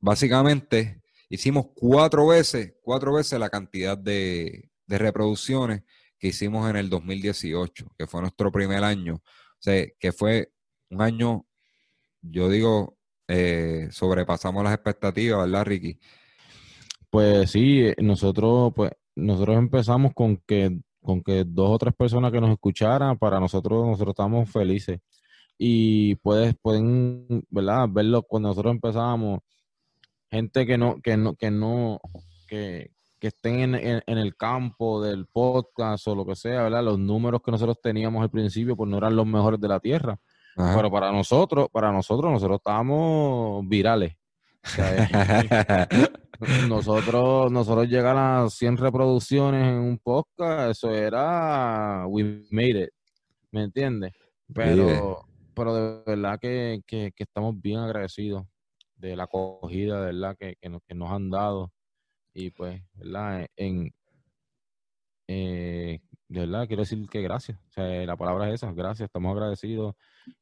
básicamente, hicimos cuatro veces, cuatro veces la cantidad de, reproducciones que hicimos en el 2018, que fue nuestro primer año. O sea, que fue un año, yo digo, eh, sobrepasamos las expectativas, ¿verdad, Ricky? Pues sí, eh, nosotros, pues, nosotros empezamos con que con que dos o tres personas que nos escucharan, para nosotros, nosotros estamos felices. Y puedes, pueden, ¿verdad? Verlo cuando nosotros empezamos, gente que no, que no, que no, que, estén en, el campo del podcast o lo que sea, ¿verdad? Los números que nosotros teníamos al principio, pues no eran los mejores de la tierra. Pero para nosotros, para nosotros, nosotros estábamos virales. nosotros, nosotros llegar a 100 reproducciones en un podcast, eso era we made it, ¿me entiendes? Pero, pero de verdad que, estamos bien agradecidos de la acogida, verdad, que, que, nos, que nos han dado. Y pues, ¿verdad? En, eh, de verdad, quiero decir que gracias. O sea, la palabra es esa, gracias, estamos agradecidos.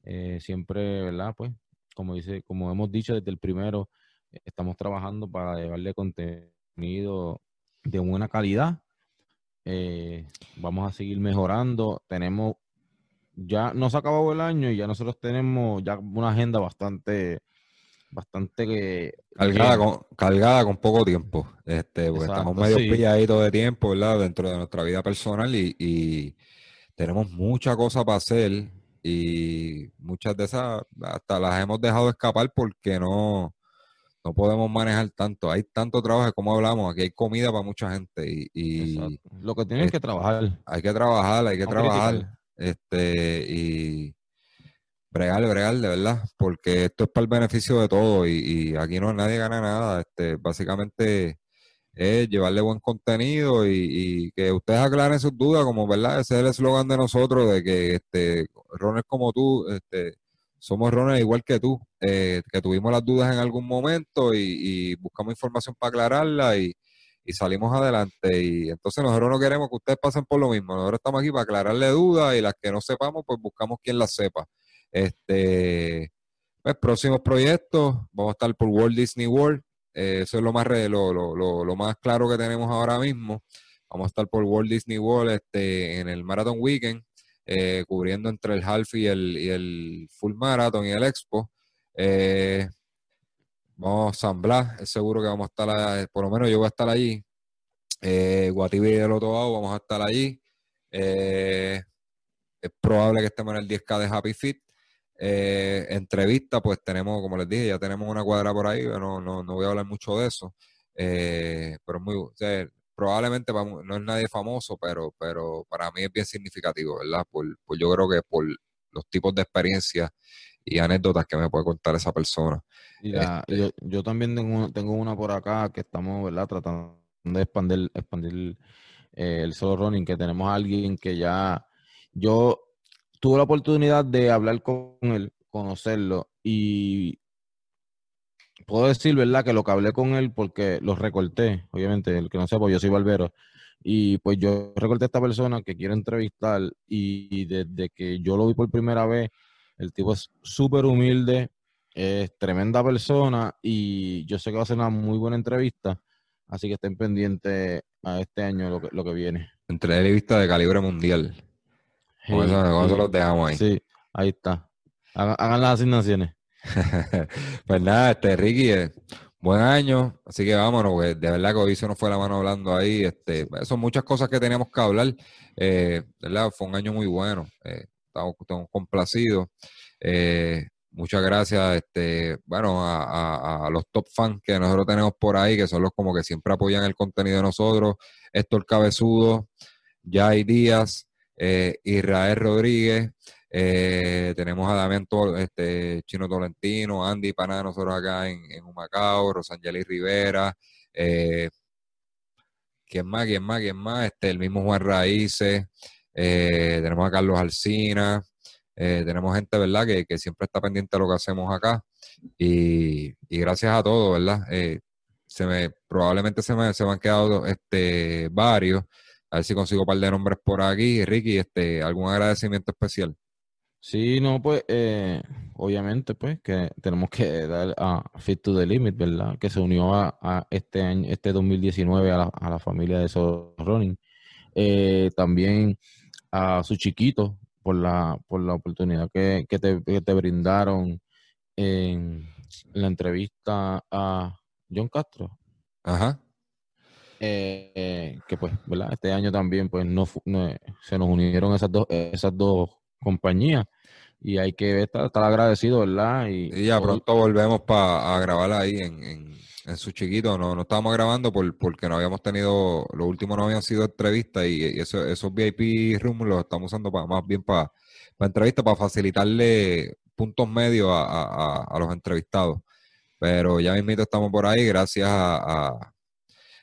Eh, siempre, ¿verdad? Pues, como dice, como hemos dicho desde el primero, Estamos trabajando para llevarle contenido de buena calidad. Eh, vamos a seguir mejorando. Tenemos, ya nos acabó el año y ya nosotros tenemos ya una agenda bastante, bastante cargada, con, cargada con poco tiempo. Este, porque estamos medio pilladitos de tiempo, ¿verdad? Dentro de nuestra vida personal y, y tenemos mucha cosa para hacer y muchas de esas hasta las hemos dejado escapar porque no no podemos manejar tanto. Hay tanto trabajo como hablamos, aquí hay comida para mucha gente y, lo que tienen que trabajar. Hay que trabajar, hay que trabajar. Este, y bregar, bregar, de verdad, porque esto es para el beneficio de todos y, aquí no nadie gana nada. Este, básicamente es llevarle buen contenido y, que ustedes aclaren sus dudas, como verdad, ese es el eslogan de nosotros, de que este, Ronald como tú, este, somos Ronald igual que tú, eh, que tuvimos las dudas en algún momento y, buscamos información para aclararla y, salimos adelante. Y entonces nosotros no queremos que ustedes pasen por lo mismo. Nosotros estamos aquí para aclararle dudas y las que no sepamos, pues buscamos quien las sepa. Este, pues próximos proyectos, vamos a estar por Walt Disney World. Eh, eso es lo más, lo, lo, lo, más claro que tenemos ahora mismo. Vamos a estar por Walt Disney World este, en el Marathon Weekend. Eh, cubriendo entre el half y el, y el full marathon y el expo. Eh, vamos a San es seguro que vamos a estar, por lo menos yo voy a estar allí. Eh, Guatibi del otro lado, vamos a estar allí. Eh, es probable que estemos en el 10K de Happy Fit. entrevista, pues tenemos, como les dije, ya tenemos una cuadra por ahí, no, no, no voy a hablar mucho de eso. pero muy, probablemente no es nadie famoso, pero, pero para mí es bien significativo, ¿verdad? Por, yo creo que por los tipos de experiencias y anécdotas que me puede contar esa persona. Este yo, también tengo, tengo una por acá que estamos, ¿verdad? Tratando de expandir, expandir eh, el solo running, que tenemos a alguien que ya, yo tuve la oportunidad de hablar con él, conocerlo y puedo decir, ¿verdad? Que lo que hablé con él, porque lo recorté, obviamente, el que no sepa, yo soy barbero, y pues yo recorté a esta persona que quiero entrevistar, y desde que yo lo vi por primera vez, el tipo es súper humilde, es tremenda persona, y yo sé que va a ser una muy buena entrevista, así que estén pendientes a este año lo que, lo que viene. Entrevista de calibre mundial. Con eso, los dejamos ahí. Sí, ahí está. hagan las asignaciones. pues nada, este Ricky, eh, buen año, así que vámonos, de verdad que hoy se nos fue la mano hablando ahí, este, son muchas cosas que teníamos que hablar, eh, ¿verdad? Fue un año muy bueno, eh, estamos, complacidos, eh, muchas gracias, este, bueno, a, los top fans que nosotros tenemos por ahí, que son los como que siempre apoyan el contenido de nosotros, Héctor Cabezudo, Jai Díaz, Israel Rodríguez, eh, tenemos a Damián este, Chino Tolentino, Andy Paná, nosotros acá en, en Humacao, Rosangeli Rivera, eh, ¿quién más? ¿Quién más? ¿Quién más? Este, el mismo Juan Raíces, eh, tenemos a Carlos Alcina, Eh, tenemos gente, ¿verdad?, que, que, siempre está pendiente de lo que hacemos acá. Y, gracias a todos, ¿verdad? Eh, se me, probablemente se me, se me han quedado este, varios. A ver si consigo un par de nombres por aquí. Ricky, este, ¿algún agradecimiento especial? Sí, no, pues, eh, obviamente, pues, que tenemos que dar a Fit to the Limit, ¿verdad? Que se unió a, este año, este 2019 a la, a la familia de Soul Running. Eh, también a su chiquito por la, por la oportunidad que, que, te, que te brindaron en la entrevista a John Castro. Ajá. Eh, que pues, ¿verdad? Este año también pues no, se nos unieron esas dos, esas dos compañías y hay que estar, estar agradecido, ¿verdad? Y, ya pronto volvemos para a grabar ahí en, en, su chiquito. No, no estábamos grabando por, porque no habíamos tenido, lo último no habían sido entrevistas y, eso, esos VIP rooms los estamos usando para, más bien para, para entrevistas, para facilitarle puntos medios a, a los entrevistados. Pero ya mismito estamos por ahí, gracias a,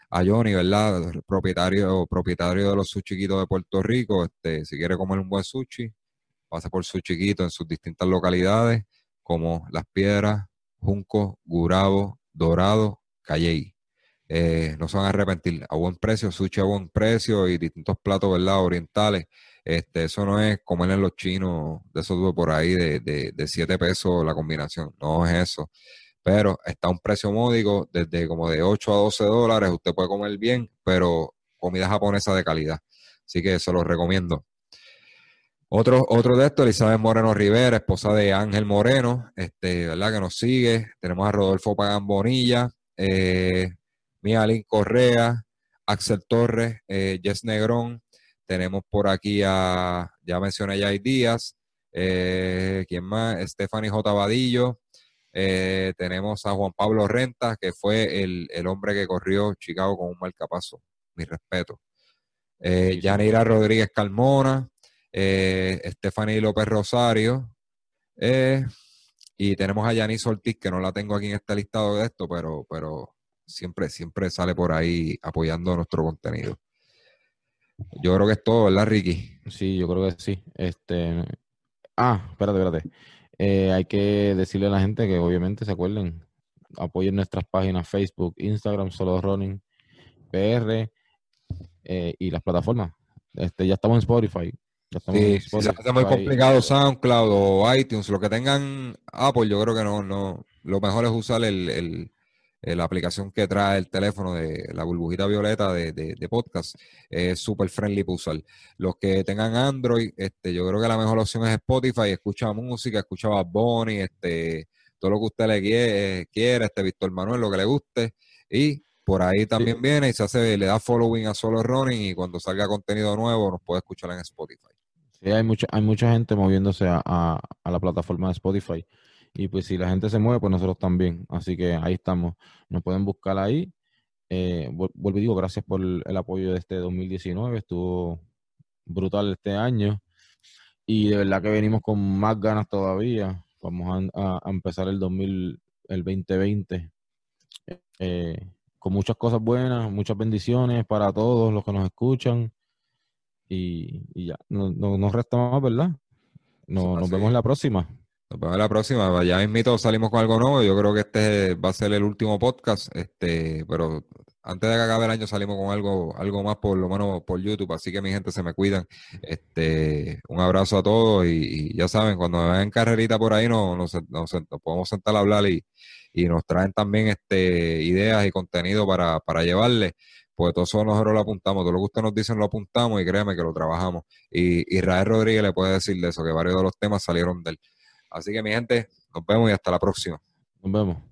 a, Johnny, ¿verdad? Propietario, propietario de los suchiquitos de Puerto Rico. Este, si quiere comer un buen sushi, pase por su chiquito en sus distintas localidades, como Las Piedras, Junco, Gurabo, Dorado, Calley. Eh, no se van a arrepentir. A buen precio, sushi a buen precio y distintos platos, ¿verdad? Orientales. Este, eso no es comer en los chinos de esos por ahí de, de, de 7 pesos la combinación. No es eso pero está a un precio módico, desde como de 8 a 12 dólares, usted puede comer bien, pero comida japonesa de calidad. Así que se lo recomiendo. Otro, otro de estos, Elizabeth Moreno Rivera, esposa de Ángel Moreno, este, ¿verdad? Que nos sigue. Tenemos a Rodolfo Pagan Bonilla, eh, Mialín Correa, Axel Torres, eh, Jess Negrón. Tenemos por aquí a, ya mencioné ya Díaz, eh, ¿quién más? Stephanie J. Vadillo, eh, tenemos a Juan Pablo Renta, que fue el, hombre que corrió Chicago con un marcapaso. Mi respeto. Eh, Yanira Rodríguez Calmona, eh, Stephanie López Rosario. Eh, y tenemos a Yanis Ortiz, que no la tengo aquí en este listado de esto, pero, pero siempre, siempre sale por ahí apoyando nuestro contenido. Yo creo que es todo, ¿verdad, Ricky? Sí, yo creo que sí. Este... Ah, espérate, espérate. Eh, hay que decirle a la gente que obviamente se acuerden, apoyen nuestras páginas Facebook, Instagram, Solo Running, PR eh, y las plataformas. Este, ya estamos en Spotify. Spotify. Si se hace muy complicado SoundCloud o iTunes, lo que tengan Apple, yo creo que no, no. Lo mejor es usar el eh, la aplicación que trae el teléfono de la burbujita violeta de, de, podcast es súper friendly para usar. Los que tengan Android, este, yo creo que la mejor opción es Spotify, escucha música, escucha Bad Bunny, este, todo lo que usted le quiere, quiera, este Víctor Manuel, lo que le guste, y por ahí también viene y se hace, le da following a Solo Running y cuando salga contenido nuevo nos puede escuchar en Spotify. Sí, hay mucha, hay mucha gente moviéndose a, la plataforma de Spotify. Y pues si la gente se mueve, pues nosotros también. Así que ahí estamos. Nos pueden buscar ahí. Eh, vuelvo y digo, gracias por el, apoyo de este 2019. Estuvo brutal este año. Y de verdad que venimos con más ganas todavía. Vamos a, empezar el 2000, el 2020 eh, con muchas cosas buenas, muchas bendiciones para todos los que nos escuchan. Y, ya, no, nos resta más, ¿verdad? nos vemos en la próxima. Nos vemos la próxima. Ya mismito salimos con algo nuevo. Yo creo que este va a ser el último podcast. Este, pero antes de que acabe el año salimos con algo, algo más por lo menos por YouTube. Así que mi gente se me cuidan. Este, un abrazo a todos y, ya saben, cuando me ven en carrerita por ahí nos, nos, nos, podemos sentar a hablar y, y, nos traen también este ideas y contenido para, para llevarles. Pues todo eso nosotros lo apuntamos, todo lo que ustedes nos dicen lo apuntamos y créeme que lo trabajamos. Y Israel Rodríguez le puede decir de eso, que varios de los temas salieron de él. Así que mi gente, nos vemos y hasta la próxima. Nos vemos.